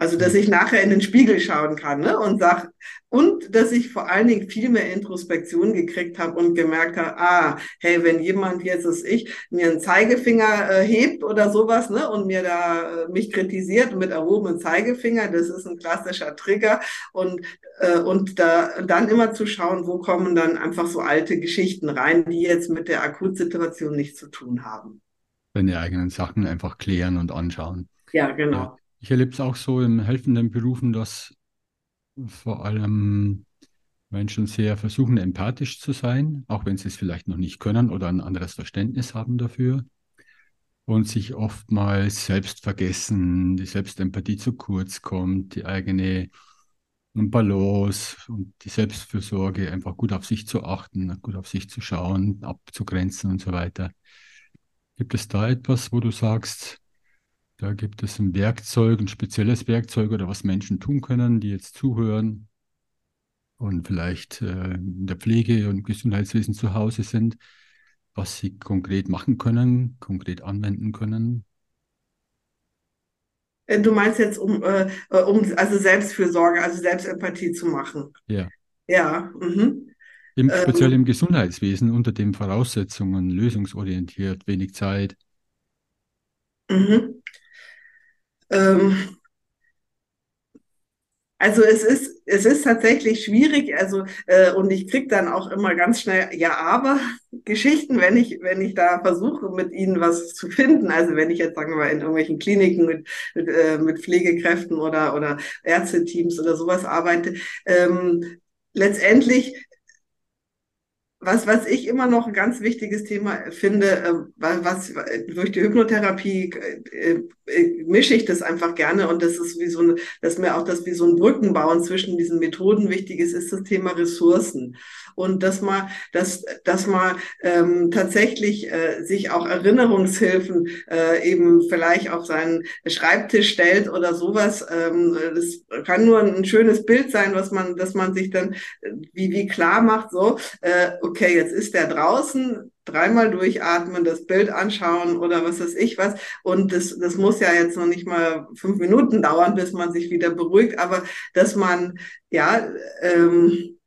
Also, dass ich nachher in den Spiegel schauen kann ne? und sag, und dass ich vor allen Dingen viel mehr Introspektion gekriegt habe und gemerkt habe, ah, hey, wenn jemand jetzt als ich mir einen Zeigefinger äh, hebt oder sowas, ne, und mir da äh, mich kritisiert mit erhobenem Zeigefinger, das ist ein klassischer Trigger und äh, und da dann immer zu schauen, wo kommen dann einfach so alte Geschichten rein, die jetzt mit der Akutsituation nichts zu tun haben. Deine eigenen Sachen einfach klären und anschauen. Ja, genau. Ja. Ich erlebe es auch so in helfenden Berufen, dass vor allem Menschen sehr versuchen, empathisch zu sein, auch wenn sie es vielleicht noch nicht können oder ein anderes Verständnis haben dafür und sich oftmals selbst vergessen, die Selbstempathie zu kurz kommt, die eigene Balance und die Selbstfürsorge, einfach gut auf sich zu achten, gut auf sich zu schauen, abzugrenzen und so weiter. Gibt es da etwas, wo du sagst, da gibt es ein Werkzeug, ein spezielles Werkzeug oder was Menschen tun können, die jetzt zuhören und vielleicht äh, in der Pflege und Gesundheitswesen zu Hause sind, was sie konkret machen können, konkret anwenden können. Äh, du meinst jetzt, um, äh, äh, um also Selbstfürsorge, also Selbstempathie zu machen. Ja. Ja. Mhm. Im, speziell ähm, im Gesundheitswesen unter den Voraussetzungen, lösungsorientiert, wenig Zeit. Mhm. Ähm, also es ist, es ist tatsächlich schwierig, also äh, und ich krieg dann auch immer ganz schnell ja aber (laughs) Geschichten, wenn ich wenn ich da versuche mit ihnen was zu finden. Also wenn ich jetzt sagen wir mal in irgendwelchen Kliniken mit mit, äh, mit Pflegekräften oder oder Ärzteteams oder sowas arbeite. Ähm, letztendlich was, was ich immer noch ein ganz wichtiges Thema finde, äh, was durch die Hypnotherapie äh, äh, mische ich das einfach gerne. Und das ist wie so ein, dass mir auch das wie so ein Brückenbauen zwischen diesen Methoden wichtig ist, ist das Thema Ressourcen und dass man, dass, dass man ähm, tatsächlich äh, sich auch Erinnerungshilfen äh, eben vielleicht auf seinen Schreibtisch stellt oder sowas. Ähm, das kann nur ein schönes Bild sein, was man, dass man sich dann wie wie klar macht, so äh, okay, jetzt ist der draußen, dreimal durchatmen, das Bild anschauen oder was weiß ich was. Und das, das muss ja jetzt noch nicht mal fünf Minuten dauern, bis man sich wieder beruhigt, aber dass man, ja, ähm,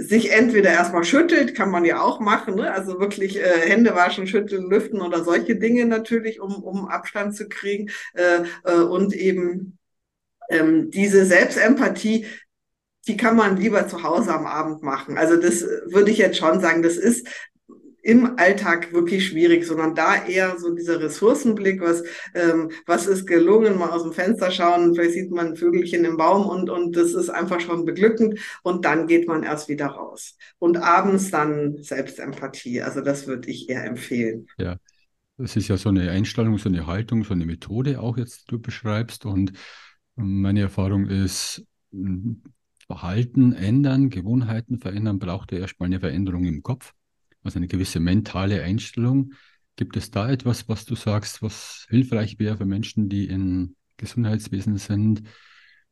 sich entweder erstmal schüttelt, kann man ja auch machen, ne? also wirklich äh, Hände waschen, schütteln, lüften oder solche Dinge natürlich, um, um Abstand zu kriegen äh, äh, und eben ähm, diese Selbstempathie, die kann man lieber zu Hause am Abend machen. Also das würde ich jetzt schon sagen, das ist im Alltag wirklich schwierig, sondern da eher so dieser Ressourcenblick, was, ähm, was ist gelungen, mal aus dem Fenster schauen, vielleicht sieht man ein Vögelchen im Baum und, und das ist einfach schon beglückend und dann geht man erst wieder raus. Und abends dann Selbstempathie, also das würde ich eher empfehlen. Ja, das ist ja so eine Einstellung, so eine Haltung, so eine Methode auch jetzt, die du beschreibst und meine Erfahrung ist, Verhalten ändern, Gewohnheiten verändern, braucht ja erstmal eine Veränderung im Kopf also eine gewisse mentale Einstellung. Gibt es da etwas, was du sagst, was hilfreich wäre für Menschen, die in Gesundheitswesen sind?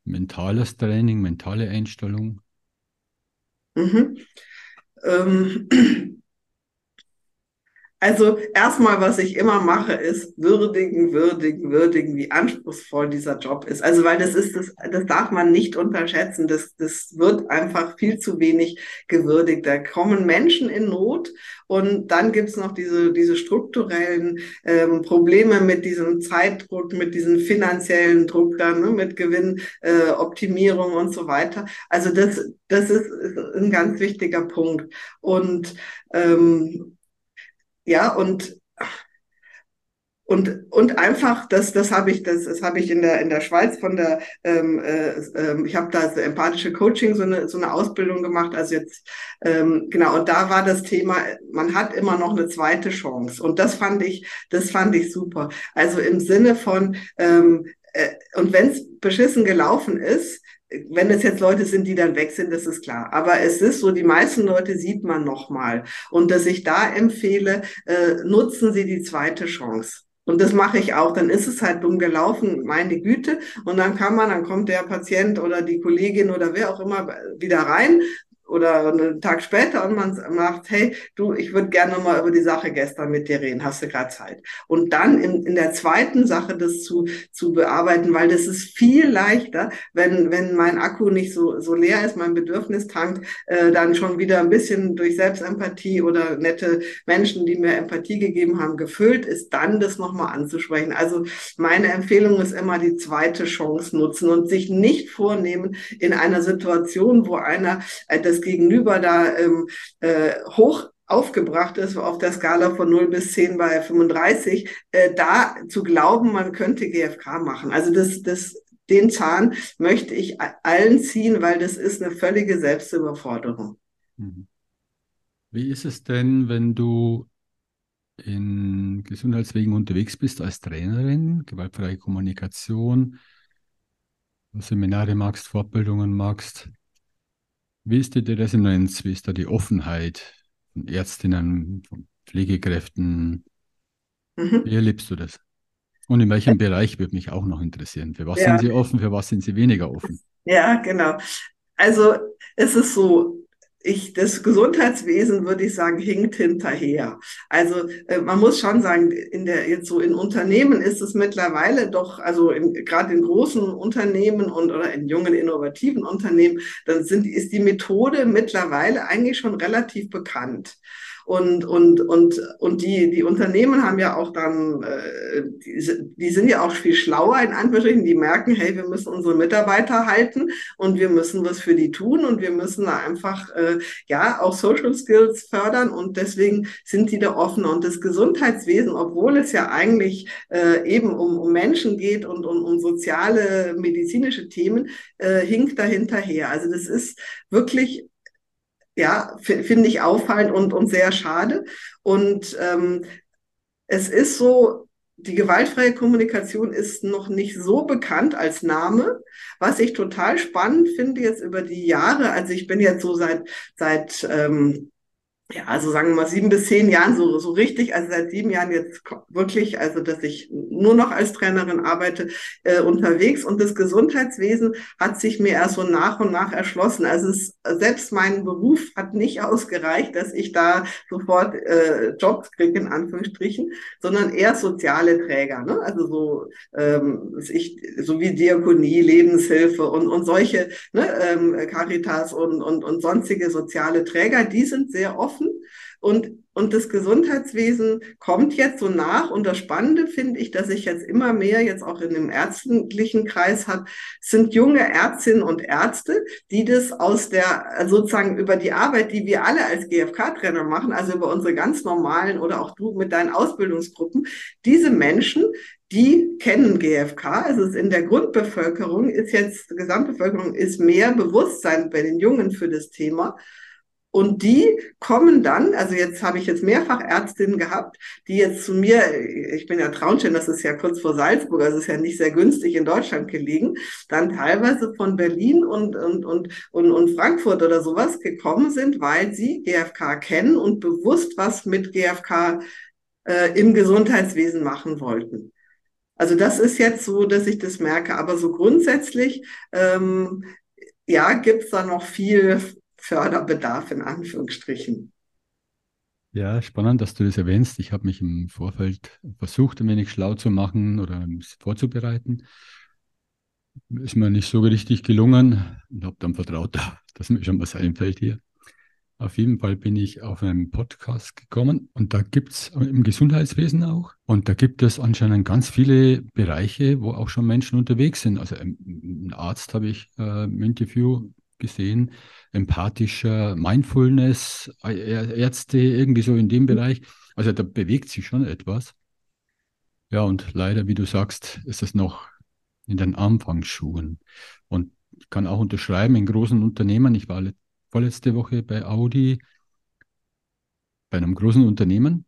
Mentales Training, mentale Einstellung? Mhm. Ähm, (clears throat) also erstmal, was ich immer mache, ist würdigen, würdigen, würdigen, wie anspruchsvoll dieser Job ist. Also weil das ist, das, das darf man nicht unterschätzen. Das, das wird einfach viel zu wenig gewürdigt. Da kommen Menschen in Not und dann gibt's noch diese, diese strukturellen ähm, Probleme mit diesem Zeitdruck, mit diesem finanziellen Druck dann, ne, mit Gewinnoptimierung äh, und so weiter. Also das, das ist, ist ein ganz wichtiger Punkt. Und ähm, ja, und und, und einfach, das, das habe ich, das, das habe ich in der, in der Schweiz von der, ähm, äh, äh, ich habe da so empathische Coaching, so eine, so eine Ausbildung gemacht. Also jetzt, ähm, genau, und da war das Thema, man hat immer noch eine zweite Chance. Und das fand ich, das fand ich super. Also im Sinne von, ähm, äh, und wenn es beschissen gelaufen ist, wenn es jetzt Leute sind, die dann weg sind, das ist klar. Aber es ist so, die meisten Leute sieht man nochmal. Und dass ich da empfehle, äh, nutzen Sie die zweite Chance. Und das mache ich auch. Dann ist es halt dumm gelaufen, meine Güte. Und dann kann man, dann kommt der Patient oder die Kollegin oder wer auch immer wieder rein oder einen Tag später und man macht, hey, du, ich würde gerne mal über die Sache gestern mit dir reden, hast du gerade Zeit? Und dann in, in der zweiten Sache das zu, zu bearbeiten, weil das ist viel leichter, wenn, wenn mein Akku nicht so, so leer ist, mein Bedürfnistank äh, dann schon wieder ein bisschen durch Selbstempathie oder nette Menschen, die mir Empathie gegeben haben, gefüllt ist, dann das nochmal anzusprechen. Also meine Empfehlung ist immer die zweite Chance nutzen und sich nicht vornehmen in einer Situation, wo einer äh, das Gegenüber da ähm, äh, hoch aufgebracht ist auf der Skala von 0 bis 10 bei 35, äh, da zu glauben, man könnte GFK machen. Also das, das, den Zahn möchte ich allen ziehen, weil das ist eine völlige Selbstüberforderung. Mhm. Wie ist es denn, wenn du in Gesundheitswegen unterwegs bist als Trainerin, gewaltfreie Kommunikation, Seminare magst, Fortbildungen magst? Wie ist die Resonanz? Wie ist da die Offenheit von Ärztinnen, von Pflegekräften? Mhm. Wie erlebst du das? Und in welchem Bereich würde mich auch noch interessieren? Für was ja. sind Sie offen, für was sind Sie weniger offen? Ja, genau. Also es ist so, ich, das Gesundheitswesen, würde ich sagen, hinkt hinterher. Also äh, man muss schon sagen, in der jetzt so in Unternehmen ist es mittlerweile doch, also gerade in großen Unternehmen und oder in jungen innovativen Unternehmen, dann sind ist die Methode mittlerweile eigentlich schon relativ bekannt. Und, und, und, und die, die Unternehmen haben ja auch dann, äh, die, die sind ja auch viel schlauer in Anführungsstrichen, die merken, hey, wir müssen unsere Mitarbeiter halten und wir müssen was für die tun und wir müssen da einfach, äh, ja, auch Social Skills fördern und deswegen sind die da offen. Und das Gesundheitswesen, obwohl es ja eigentlich äh, eben um, um Menschen geht und um, um soziale, medizinische Themen, äh, hinkt da hinterher. Also das ist wirklich ja, finde ich auffallend und, und sehr schade. Und ähm, es ist so, die gewaltfreie Kommunikation ist noch nicht so bekannt als Name, was ich total spannend finde jetzt über die Jahre. Also ich bin jetzt so seit, seit ähm, ja, also sagen wir mal sieben bis zehn Jahren so, so richtig, also seit sieben Jahren jetzt wirklich, also dass ich nur noch als Trainerin arbeite, äh, unterwegs und das Gesundheitswesen hat sich mir erst so nach und nach erschlossen. Also es, selbst mein Beruf hat nicht ausgereicht, dass ich da sofort äh, Jobs kriege, in Anführungsstrichen, sondern eher soziale Träger, ne? also so, ähm, ich, so wie Diakonie, Lebenshilfe und, und solche, ne? ähm, Caritas und, und, und sonstige soziale Träger, die sind sehr oft offen und, und das Gesundheitswesen kommt jetzt so nach. Und das Spannende finde ich, dass ich jetzt immer mehr jetzt auch in dem ärztlichen Kreis habe, sind junge Ärztinnen und Ärzte, die das aus der, sozusagen über die Arbeit, die wir alle als GFK-Trainer machen, also über unsere ganz normalen oder auch du mit deinen Ausbildungsgruppen, diese Menschen, die kennen GFK. Also in der Grundbevölkerung ist jetzt, Gesamtbevölkerung ist mehr Bewusstsein bei den Jungen für das Thema. Und die kommen dann, also jetzt habe ich jetzt mehrfach Ärztinnen gehabt, die jetzt zu mir, ich bin ja Traunstein, das ist ja kurz vor Salzburg, also ist ja nicht sehr günstig in Deutschland gelegen, dann teilweise von Berlin und, und, und, und, und Frankfurt oder sowas gekommen sind, weil sie GfK kennen und bewusst was mit GfK äh, im Gesundheitswesen machen wollten. Also das ist jetzt so, dass ich das merke. Aber so grundsätzlich, ähm, ja, gibt's da noch viel Förderbedarf in Anführungsstrichen. Ja, spannend, dass du das erwähnst. Ich habe mich im Vorfeld versucht, ein wenig schlau zu machen oder vorzubereiten. Ist mir nicht so richtig gelungen und habe dann vertraut, (laughs) dass mir schon was einfällt hier. Auf jeden Fall bin ich auf einen Podcast gekommen und da gibt es im Gesundheitswesen auch. Und da gibt es anscheinend ganz viele Bereiche, wo auch schon Menschen unterwegs sind. Also ein Arzt habe ich äh, im Interview gesehen, empathischer Mindfulness, Ärzte, irgendwie so in dem mhm. Bereich. Also da bewegt sich schon etwas. Ja, und leider, wie du sagst, ist es noch in den Anfangsschuhen. Und ich kann auch unterschreiben, in großen Unternehmen, ich war vorletzte Woche bei Audi, bei einem großen Unternehmen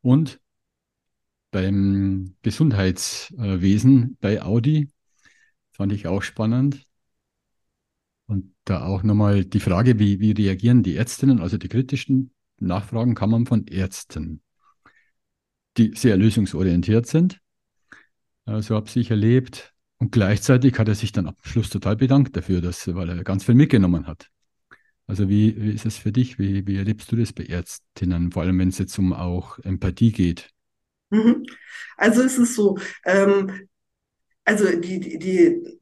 und beim Gesundheitswesen bei Audi, fand ich auch spannend. Und da auch nochmal die Frage, wie, wie reagieren die Ärztinnen, also die kritischen Nachfragen kann man von Ärzten, die sehr lösungsorientiert sind. Äh, so habe ich erlebt. Und gleichzeitig hat er sich dann am Schluss total bedankt dafür, dass, weil er ganz viel mitgenommen hat. Also wie, wie ist es für dich? Wie, wie erlebst du das bei Ärztinnen, vor allem wenn es jetzt um auch Empathie geht? Mhm. Also es ist so, ähm, also die, die, die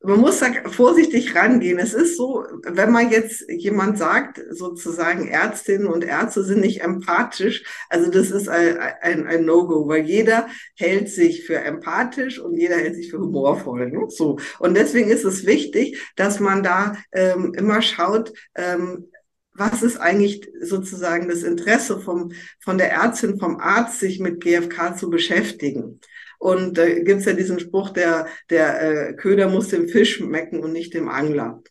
man muss da vorsichtig rangehen. Es ist so, wenn man jetzt jemand sagt, sozusagen Ärztinnen und Ärzte sind nicht empathisch, also das ist ein, ein, ein No-Go, weil jeder hält sich für empathisch und jeder hält sich für humorvoll. Ne? So. Und deswegen ist es wichtig, dass man da ähm, immer schaut, ähm, was ist eigentlich sozusagen das Interesse vom, von der Ärztin, vom Arzt, sich mit GFK zu beschäftigen. Und da äh, gibt's ja diesen Spruch, der, der äh, Köder muss dem Fisch schmecken und nicht dem Angler.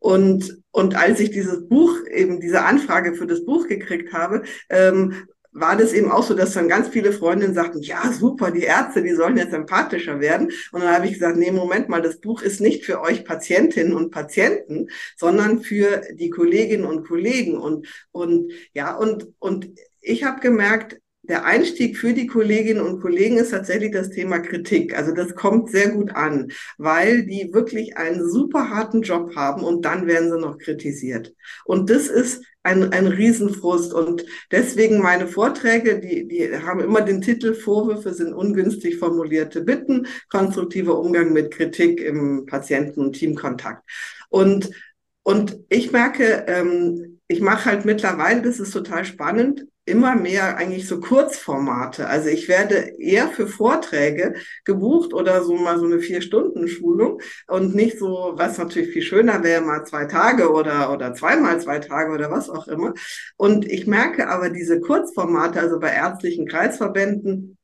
Und, und als ich dieses Buch, eben diese Anfrage für das Buch gekriegt habe, ähm, war das eben auch so, dass dann ganz viele Freundinnen sagten, ja, super, die Ärzte, die sollen jetzt empathischer werden. Und dann habe ich gesagt, nee, Moment mal, das Buch ist nicht für euch Patientinnen und Patienten, sondern für die Kolleginnen und Kollegen. Und, und ja, und, und ich habe gemerkt, der Einstieg für die Kolleginnen und Kollegen ist tatsächlich das Thema Kritik. Also das kommt sehr gut an, weil die wirklich einen super harten Job haben und dann werden sie noch kritisiert. Und das ist ein, ein Riesenfrust. Und deswegen meine Vorträge, die, die haben immer den Titel Vorwürfe sind ungünstig formulierte Bitten, konstruktiver Umgang mit Kritik im Patienten- und Teamkontakt. Und, und ich merke, ähm, ich mache halt mittlerweile, das ist total spannend, immer mehr eigentlich so Kurzformate. Also ich werde eher für Vorträge gebucht oder so mal so eine Vier-Stunden-Schulung und nicht so, was natürlich viel schöner wäre, mal zwei Tage oder, oder zweimal zwei Tage oder was auch immer. Und ich merke aber diese Kurzformate, also bei ärztlichen Kreisverbänden,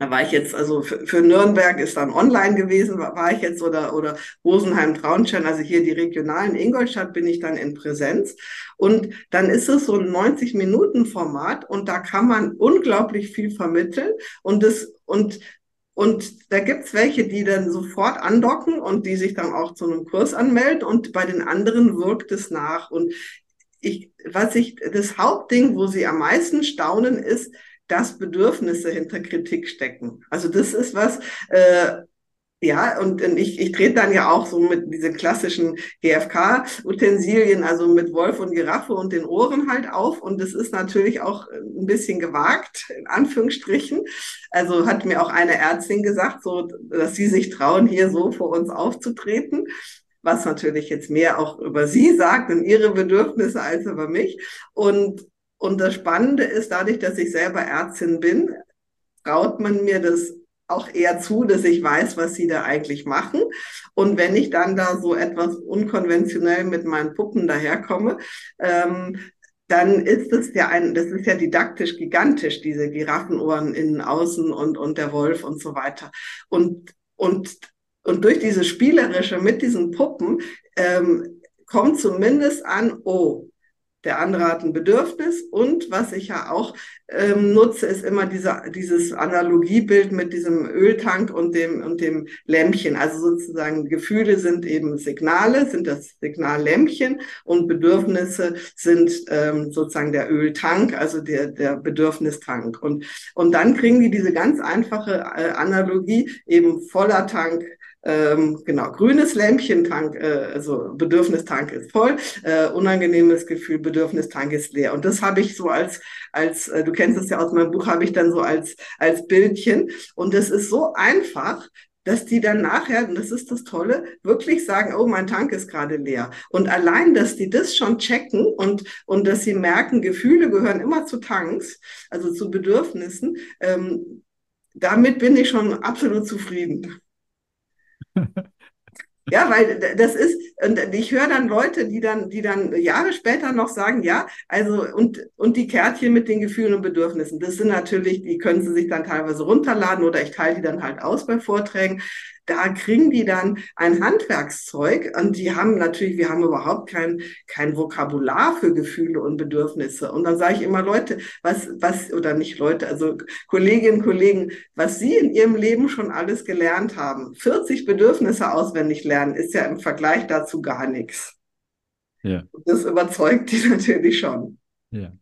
da war ich jetzt, also für, für Nürnberg ist dann online gewesen, war, war ich jetzt oder, oder Rosenheim, Traunstein, also hier die regionalen Ingolstadt bin ich dann in Präsenz. Und dann ist es so ein 90-Minuten-Format und da kann man unglaublich viel vermitteln und das, und und da gibt's welche, die dann sofort andocken und die sich dann auch zu einem Kurs anmelden und bei den anderen wirkt es nach. Und ich, was ich, das Hauptding, wo sie am meisten staunen, ist, dass Bedürfnisse hinter Kritik stecken. Also das ist was, äh, ja, und, ich, ich trete dann ja auch so mit diesen klassischen GFK-Utensilien, also mit Wolf und Giraffe und den Ohren halt auf. Und das ist natürlich auch ein bisschen gewagt, in Anführungsstrichen. Also hat mir auch eine Ärztin gesagt, so, dass sie sich trauen, hier so vor uns aufzutreten was natürlich jetzt mehr auch über sie sagt und ihre Bedürfnisse als über mich. Und und das Spannende ist, dadurch, dass ich selber Ärztin bin, traut man mir das auch eher zu, dass ich weiß, was sie da eigentlich machen. Und wenn ich dann da so etwas unkonventionell mit meinen Puppen daherkomme, ähm, dann ist es ja ein, das ist ja didaktisch gigantisch, diese Giraffenohren innen, außen und, und der Wolf und so weiter. Und, und, und durch diese Spielerische mit diesen Puppen ähm, kommt zumindest an, oh, der andere hat ein Bedürfnis und was ich ja auch ähm, nutze, ist immer diese, dieses Analogiebild mit diesem Öltank und dem, und dem Lämpchen. Also sozusagen Gefühle sind eben Signale, sind das Signallämpchen und Bedürfnisse sind ähm, sozusagen der Öltank, also der, der Bedürfnistank. Und, und dann kriegen die diese ganz einfache äh, Analogie eben voller Tank, ähm, genau, grünes Lämpchentank, äh, also Bedürfnistank ist voll, äh, unangenehmes Gefühl, Bedürfnistank ist leer. Und das habe ich so als, als äh, du kennst es ja aus meinem Buch, habe ich dann so als, als Bildchen. Und das ist so einfach, dass die dann nachher, und das ist das Tolle, wirklich sagen, oh, mein Tank ist gerade leer. Und allein, dass die das schon checken und, und dass sie merken, Gefühle gehören immer zu Tanks, also zu Bedürfnissen, ähm, damit bin ich schon absolut zufrieden. (laughs) Ja, weil das ist, und ich höre dann Leute, die dann, die dann Jahre später noch sagen, ja, also und, und die Kärtchen mit den Gefühlen und Bedürfnissen, das sind natürlich, die können sie sich dann teilweise runterladen oder ich teile die dann halt aus bei Vorträgen da kriegen die dann ein Handwerkszeug und die haben natürlich, wir haben überhaupt kein, kein Vokabular für Gefühle und Bedürfnisse. Und dann sage ich immer, Leute, was, was, oder nicht Leute, also Kolleginnen, Kollegen, was Sie in Ihrem Leben schon alles gelernt haben, 40 Bedürfnisse auswendig lernen, ist ja im Vergleich dazu gar nichts. Ja. Das überzeugt die (laughs) natürlich schon. Ja.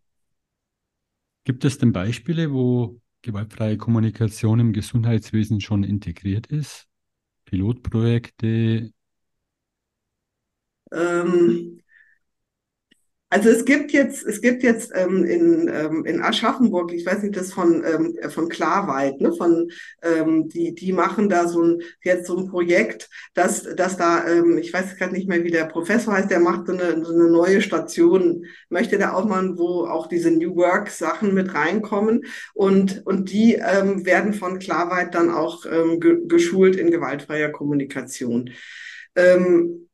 Gibt es denn Beispiele, wo gewaltfreie Kommunikation im Gesundheitswesen schon integriert ist? Pilotprojekte? Ähm, Also es gibt jetzt, es gibt jetzt ähm, in, ähm, in Aschaffenburg, ich weiß nicht, das von, ähm, von Klarwald, ne, von, ähm, die, die machen da so ein, jetzt so ein Projekt, dass, dass da, ähm, ich weiß gerade nicht mehr, wie der Professor heißt, der macht so eine, so eine neue Station, möchte da auch mal, wo auch diese New Work Sachen mit reinkommen und, und die ähm, werden von Klarwald dann auch ähm, ge geschult in gewaltfreier Kommunikation. Ähm,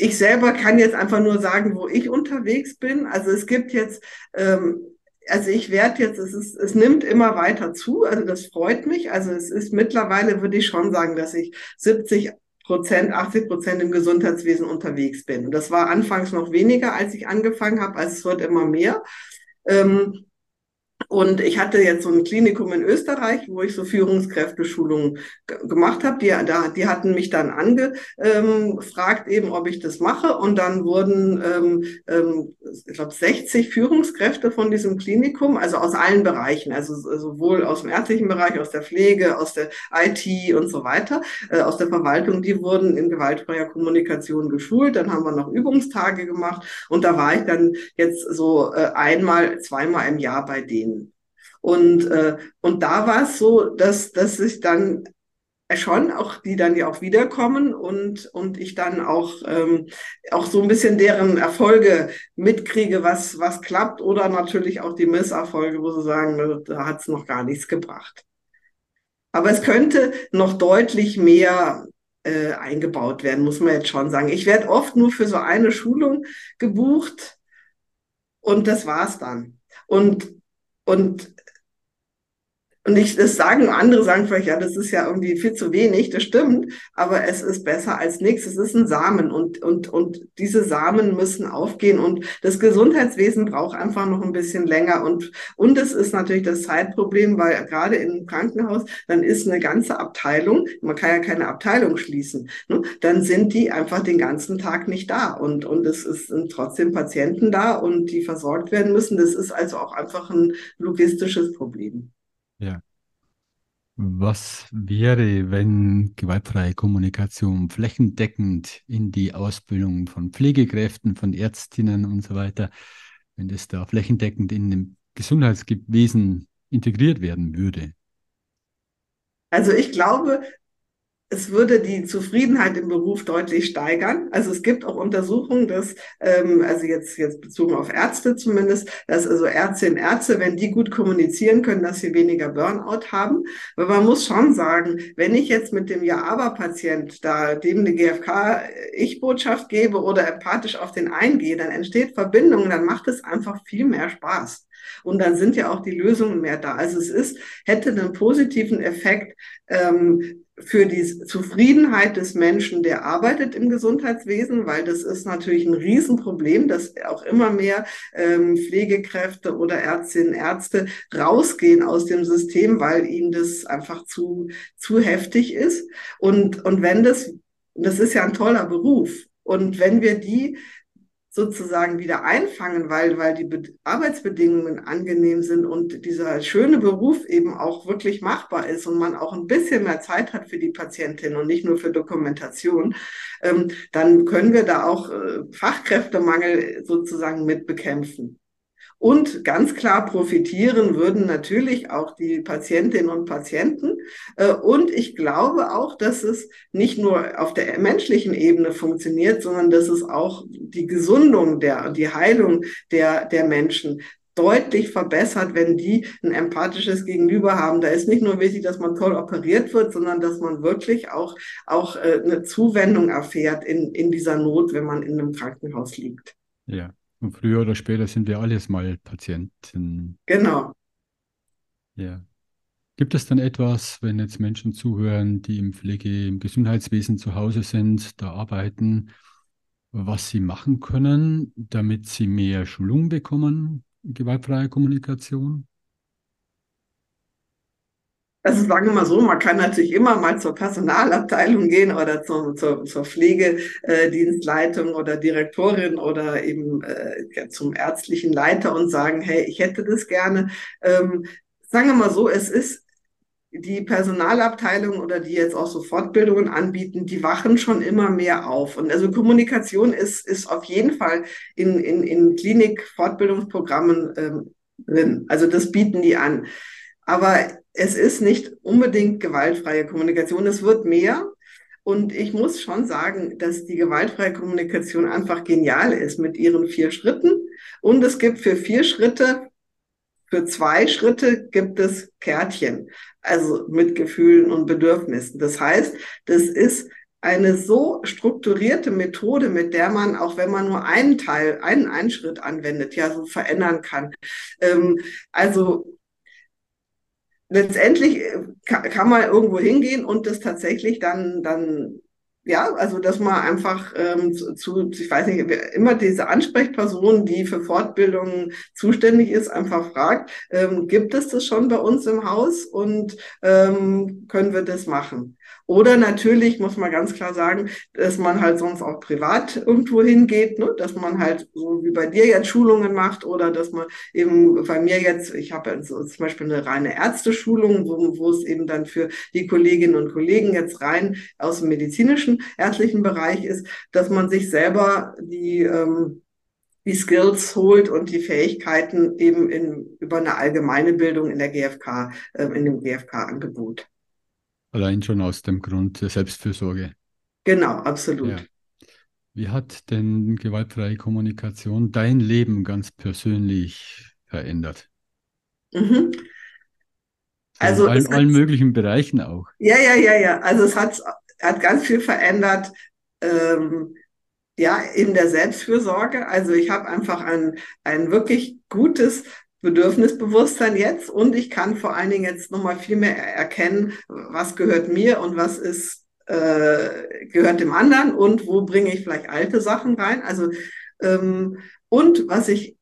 ich selber kann jetzt einfach nur sagen, wo ich unterwegs bin. Also es gibt jetzt, ähm, also ich werde jetzt, es ist, es nimmt immer weiter zu. Also das freut mich. Also es ist mittlerweile, würde ich schon sagen, dass ich 70 Prozent, 80 Prozent im Gesundheitswesen unterwegs bin. Und das war anfangs noch weniger, als ich angefangen habe. Also es wird immer mehr. Ähm, und ich hatte jetzt so ein Klinikum in Österreich, wo ich so Führungskräfteschulungen gemacht habe. Die, da, die hatten mich dann angefragt, ähm, eben, ob ich das mache. Und dann wurden, ähm, ähm, ich glaube, 60 Führungskräfte von diesem Klinikum, also aus allen Bereichen, also sowohl aus dem ärztlichen Bereich, aus der Pflege, aus der IT und so weiter, äh, aus der Verwaltung, die wurden in gewaltfreier Kommunikation geschult. Dann haben wir noch Übungstage gemacht. Und da war ich dann jetzt so äh, einmal, zweimal im Jahr bei denen. Und, äh, und da war es so, dass, dass ich dann schon auch die dann ja auch wiederkommen und und ich dann auch ähm, auch so ein bisschen deren Erfolge mitkriege, was was klappt oder natürlich auch die Misserfolge, wo sie sagen, ne, da hat es noch gar nichts gebracht. Aber es könnte noch deutlich mehr äh, eingebaut werden, muss man jetzt schon sagen. Ich werde oft nur für so eine Schulung gebucht und das war's dann. Und und und ich, das sagen andere sagen vielleicht, ja, das ist ja irgendwie viel zu wenig, das stimmt, aber es ist besser als nichts. Es ist ein Samen und, und, und diese Samen müssen aufgehen und das Gesundheitswesen braucht einfach noch ein bisschen länger und, und es ist natürlich das Zeitproblem, weil gerade im Krankenhaus, dann ist eine ganze Abteilung, man kann ja keine Abteilung schließen, ne? dann sind die einfach den ganzen Tag nicht da und, und es ist, sind trotzdem Patienten da und die versorgt werden müssen. Das ist also auch einfach ein logistisches Problem. Ja. Was wäre, wenn gewaltfreie Kommunikation flächendeckend in die Ausbildung von Pflegekräften, von Ärztinnen und so weiter, wenn das da flächendeckend in dem Gesundheitswesen integriert werden würde? Also ich glaube, es würde die Zufriedenheit im Beruf deutlich steigern. Also es gibt auch Untersuchungen, dass, ähm, also jetzt, jetzt bezogen auf Ärzte zumindest, dass also Ärztinnen und Ärzte, wenn die gut kommunizieren können, dass sie weniger Burnout haben. Aber man muss schon sagen, wenn ich jetzt mit dem Ja-Aber-Patient da dem eine GfK-Ich-Botschaft gebe oder empathisch auf den eingehe, dann entsteht Verbindung, dann macht es einfach viel mehr Spaß. Und dann sind ja auch die Lösungen mehr da. Also es ist, hätte einen positiven Effekt, ähm, für die Zufriedenheit des Menschen, der arbeitet im Gesundheitswesen, weil das ist natürlich ein Riesenproblem, dass auch immer mehr ähm, Pflegekräfte oder Ärztinnen, Ärzte rausgehen aus dem System, weil ihnen das einfach zu, zu heftig ist. Und, und wenn das, das ist ja ein toller Beruf. Und wenn wir die sozusagen wieder einfangen, weil, weil die Be Arbeitsbedingungen angenehm sind und dieser schöne Beruf eben auch wirklich machbar ist und man auch ein bisschen mehr Zeit hat für die Patientin und nicht nur für Dokumentation, ähm, dann können wir da auch äh, Fachkräftemangel sozusagen mit bekämpfen. Und ganz klar profitieren würden natürlich auch die Patientinnen und Patienten. Äh, und ich glaube auch, dass es nicht nur auf der menschlichen Ebene funktioniert, sondern dass es auch die Gesundung der, die Heilung der, der Menschen deutlich verbessert, wenn die ein empathisches Gegenüber haben. Da ist nicht nur wichtig, dass man toll operiert wird, sondern dass man wirklich auch, auch äh, eine Zuwendung erfährt in, in dieser Not, wenn man in einem Krankenhaus liegt. Ja. Und früher oder später sind wir alles mal Patienten. Genau. Ja. Gibt es dann etwas, wenn jetzt Menschen zuhören, die im Pflege, im Gesundheitswesen zu Hause sind, da arbeiten, was sie machen können, damit sie mehr Schulung bekommen, gewaltfreie Kommunikation? Also sagen wir mal so, man kann natürlich immer mal zur Personalabteilung gehen oder zur, zur, zur Pflegedienstleitung oder Direktorin oder eben äh, zum ärztlichen Leiter und sagen, hey, ich hätte das gerne. Ähm, sagen wir mal so, es ist die Personalabteilung oder die jetzt auch so Fortbildungen anbieten, die wachen schon immer mehr auf. Und also Kommunikation ist, ist auf jeden Fall in, in, in Klinik-Fortbildungsprogrammen ähm, drin. Also das bieten die an. Aber es ist nicht unbedingt gewaltfreie Kommunikation. Es wird mehr. Und ich muss schon sagen, dass die gewaltfreie Kommunikation einfach genial ist mit ihren vier Schritten. Und es gibt für vier Schritte für zwei Schritte gibt es Kärtchen, also mit Gefühlen und Bedürfnissen. Das heißt, das ist eine so strukturierte Methode, mit der man, auch wenn man nur einen Teil, einen, einen Schritt anwendet, ja, so verändern kann. Ähm, also letztendlich äh, kann, man irgendwo hingehen und das tatsächlich dann, dann ja, also dass man einfach ähm, zu, ich weiß nicht, immer diese Ansprechperson, die für Fortbildungen zuständig ist, einfach fragt, ähm, gibt es das schon bei uns im Haus und ähm, können wir das machen? Oder natürlich muss man ganz klar sagen, dass man halt sonst auch privat irgendwo hingeht, ne? dass man halt so wie bei dir jetzt Schulungen macht oder dass man eben bei mir jetzt, ich habe jetzt zum Beispiel eine reine Ärzteschulung, wo, wo es eben dann für die Kolleginnen und Kollegen jetzt rein aus dem medizinischen ärztlichen Bereich ist, dass man sich selber die ähm, die Skills holt und die Fähigkeiten eben in, über eine allgemeine Bildung in der GfK, äh, in dem GfK-Angebot. Allein schon aus dem Grund der Selbstfürsorge. Genau, absolut. Ja. Wie hat denn gewaltfreie Kommunikation dein Leben ganz persönlich verändert? Mhm. Also in allen, hat, allen, möglichen Bereichen auch. Ja, ja, ja, ja. Also es hat, hat ganz viel verändert. Ähm, ja, in der Selbstfürsorge. Also ich habe einfach ein, ein wirklich gutes Bedürfnisbewusstsein jetzt und ich kann vor allen Dingen jetzt nochmal viel mehr erkennen, was gehört mir und was ist äh, gehört dem anderen und wo bringe ich vielleicht alte Sachen rein. Also ähm, und was ich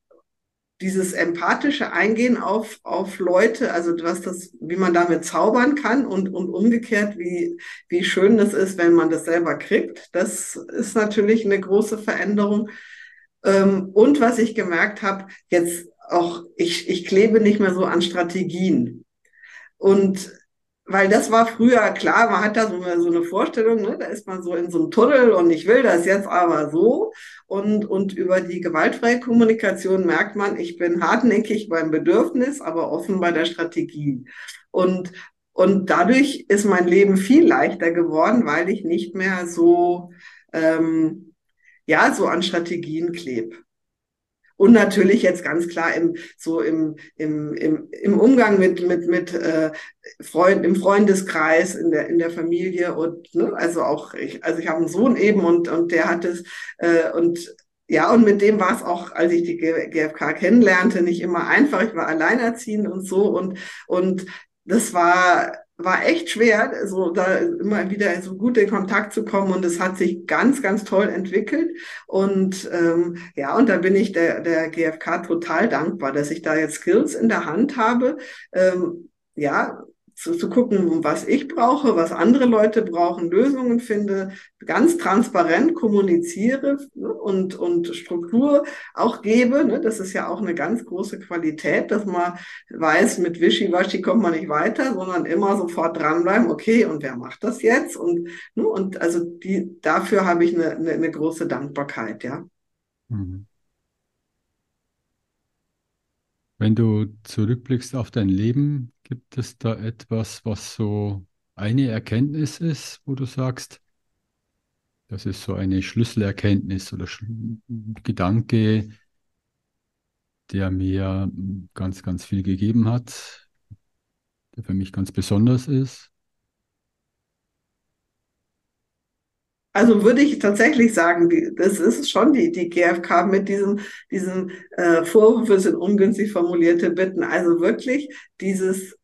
dieses empathische Eingehen auf, auf Leute, also was das, wie man damit zaubern kann und, und umgekehrt, wie, wie schön das ist, wenn man das selber kriegt. Das ist natürlich eine große Veränderung. Ähm, und was ich gemerkt habe, jetzt auch, ich, ich klebe nicht mehr so an Strategien. Und weil das war früher klar, man hat da so eine, so eine Vorstellung, ne? da ist man so in so einem Tunnel und ich will das jetzt aber so. Und, und über die gewaltfreie Kommunikation merkt man, ich bin hartnäckig beim Bedürfnis, aber offen bei der Strategie. Und, und dadurch ist mein Leben viel leichter geworden, weil ich nicht mehr so, ähm, ja, so an Strategien klebe. Und natürlich jetzt ganz klar im, so im, im, im, im Umgang mit, mit, mit äh, Freund, im Freundeskreis, in der, in der Familie und ne, also auch ich, also ich habe einen Sohn eben und, und der hat es äh, und ja, und mit dem war es auch, als ich die GfK kennenlernte, nicht immer einfach. Ich war alleinerziehend und so und, und das war war echt schwer, so da immer wieder so gut in Kontakt zu kommen und es hat sich ganz, ganz toll entwickelt. Und ähm, ja, und da bin ich der, der GfK total dankbar, dass ich da jetzt Skills in der Hand habe, ähm, ja, zu, zu gucken, was ich brauche, was andere Leute brauchen, Lösungen finde, ganz transparent kommuniziere ne, und, und Struktur auch gebe. Ne, das ist ja auch eine ganz große Qualität, dass man weiß, mit Wischiwaschi kommt man nicht weiter, sondern immer sofort dranbleiben, okay, und wer macht das jetzt? Und, ne, und also die, dafür habe ich eine, eine, eine große Dankbarkeit, ja. Mhm. Wenn du zurückblickst auf dein Leben, gibt es da etwas, was so eine Erkenntnis ist, wo du sagst, das ist so eine Schlüsselerkenntnis oder Sch Gedanke, der mir ganz, ganz viel gegeben hat, der für mich ganz besonders ist? Also würde ich tatsächlich sagen, das ist schon die, die GfK mit diesem, diesem äh, Vorwürfe sind ungünstig formulierte Bitten. Also wirklich dieses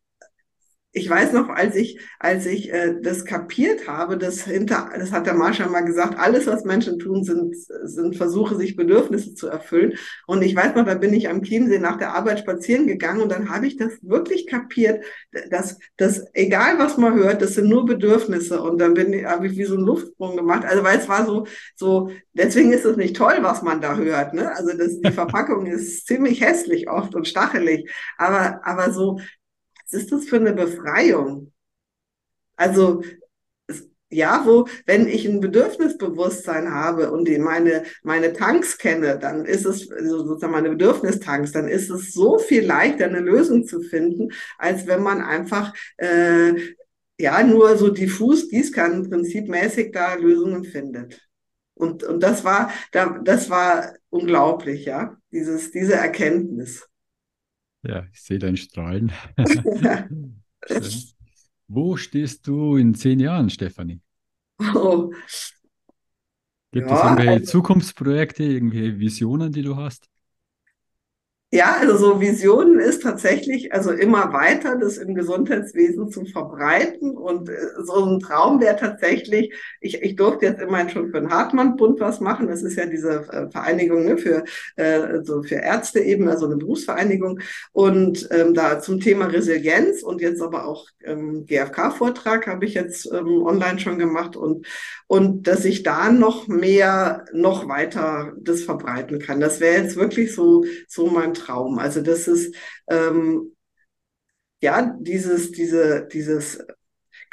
ich weiß noch, als ich, als ich äh, das kapiert habe, dass hinter, das hat der Marshall mal gesagt, alles, was Menschen tun, sind, sind Versuche, sich Bedürfnisse zu erfüllen. Und ich weiß noch, da bin ich am Chiemsee nach der Arbeit spazieren gegangen und dann habe ich das wirklich kapiert, dass, dass egal was man hört, das sind nur Bedürfnisse. Und dann bin ich, habe ich wie so einen Luftsprung gemacht. Also weil es war so, so, deswegen ist es nicht toll, was man da hört. Ne? Also das, die Verpackung ist ziemlich hässlich oft und stachelig. Aber, aber so, was ist das für eine Befreiung? Also ja, wo, wenn ich ein Bedürfnisbewusstsein habe und meine, meine Tanks kenne, dann ist es also sozusagen meine Bedürfnistanks, dann ist es so viel leichter, eine Lösung zu finden, als wenn man einfach äh, ja nur so diffus Gießkannenprinzipmäßig da Lösungen findet. Und, und das war, da, das war unglaublich, ja, dieses, diese Erkenntnis. Ja, ich sehe dein Strahlen. (laughs) Wo stehst du in zehn Jahren, Stefanie? Oh. Gibt ja, es irgendwelche also, Zukunftsprojekte, irgendwelche Visionen, die du hast? Ja, also so Visionen ist tatsächlich, also immer weiter das im Gesundheitswesen zu verbreiten. Und äh, so ein Traum wäre tatsächlich, ich, ich durfte jetzt immerhin schon für den Hartmann-Bund was machen. Das ist ja diese äh, Vereinigung ne, für, äh, so für Ärzte eben, also eine Berufsvereinigung. Und ähm, da zum Thema Resilienz und jetzt aber auch ähm, GfK-Vortrag habe ich jetzt ähm, online schon gemacht und, und dass ich da noch mehr, noch weiter das verbreiten kann. Das wäre jetzt wirklich so, so mein Traum. Also das ist ähm, ja dieses, diese, dieses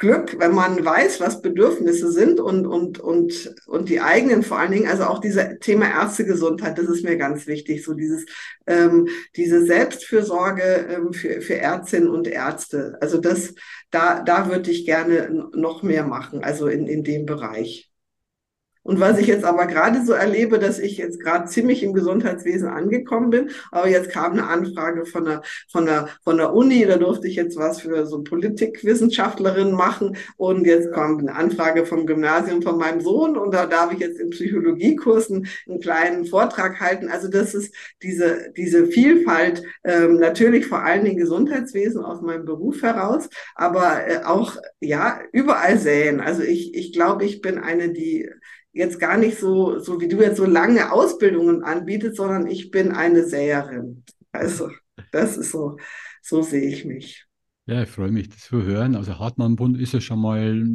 Glück, wenn man weiß, was Bedürfnisse sind und, und, und, und die eigenen vor allen Dingen, also auch dieses Thema Ärztegesundheit, das ist mir ganz wichtig, so dieses, ähm, diese Selbstfürsorge ähm, für, für Ärztinnen und Ärzte. Also das, da, da würde ich gerne noch mehr machen, also in, in dem Bereich. Und was ich jetzt aber gerade so erlebe, dass ich jetzt gerade ziemlich im Gesundheitswesen angekommen bin, aber jetzt kam eine Anfrage von der, von der, von der Uni, da durfte ich jetzt was für so Politikwissenschaftlerin machen. Und jetzt kommt eine Anfrage vom Gymnasium von meinem Sohn. Und da darf ich jetzt in Psychologiekursen einen kleinen Vortrag halten. Also das ist diese, diese Vielfalt, ähm, natürlich vor allen Dingen Gesundheitswesen aus meinem Beruf heraus, aber äh, auch, ja, überall säen. Also ich, ich glaube, ich bin eine, die jetzt gar nicht so, so wie du jetzt so lange Ausbildungen anbietest, sondern ich bin eine Säherin. Also, das ist so, so sehe ich mich. Ja, ich freue mich, das zu hören. Also Hartmann-Bund ist ja schon mal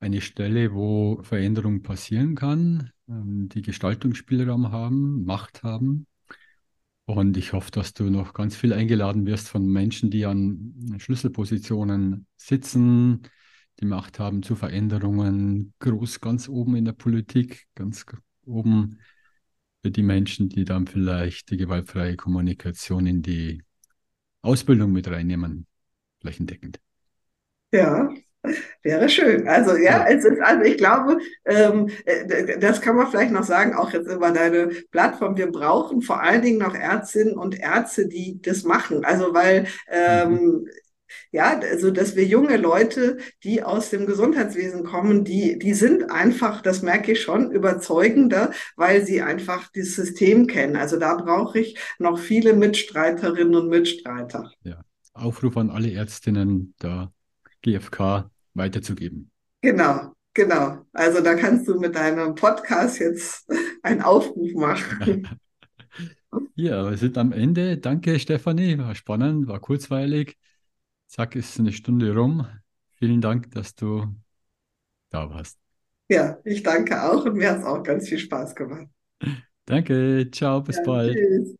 eine Stelle, wo Veränderung passieren kann, ähm, die Gestaltungsspielraum haben, Macht haben. Und ich hoffe, dass du noch ganz viel eingeladen wirst von Menschen, die an Schlüsselpositionen sitzen, die Macht haben zu Veränderungen, groß ganz oben in der Politik, ganz oben für die Menschen, die dann vielleicht die gewaltfreie Kommunikation in die Ausbildung mit reinnehmen, flächendeckend. Ja, Wäre schön. Also ja, es ist, also ich glaube, ähm, äh, das kann man vielleicht noch sagen, auch jetzt über deine Plattform. Wir brauchen vor allen Dingen noch Ärztinnen und Ärzte, die das machen. Also weil ähm, mhm. Ja, also dass wir junge Leute, die aus dem Gesundheitswesen kommen, die, die sind einfach, das merke ich schon, überzeugender, weil sie einfach das System kennen. Also da brauche ich noch viele Mitstreiterinnen und Mitstreiter. Ja, Aufruf an alle Ärztinnen der GfK weiterzugeben. Genau, genau. Also da kannst du mit deinem Podcast jetzt einen Aufruf machen. (laughs) Ja, wir sind am Ende. Danke, Stefanie. War spannend, war kurzweilig. Zack, ist eine Stunde rum. Vielen Dank, dass du da warst. Ja, ich danke auch und mir hat es auch ganz viel Spaß gemacht. Danke, ciao, bis ja, bald. Tschüss.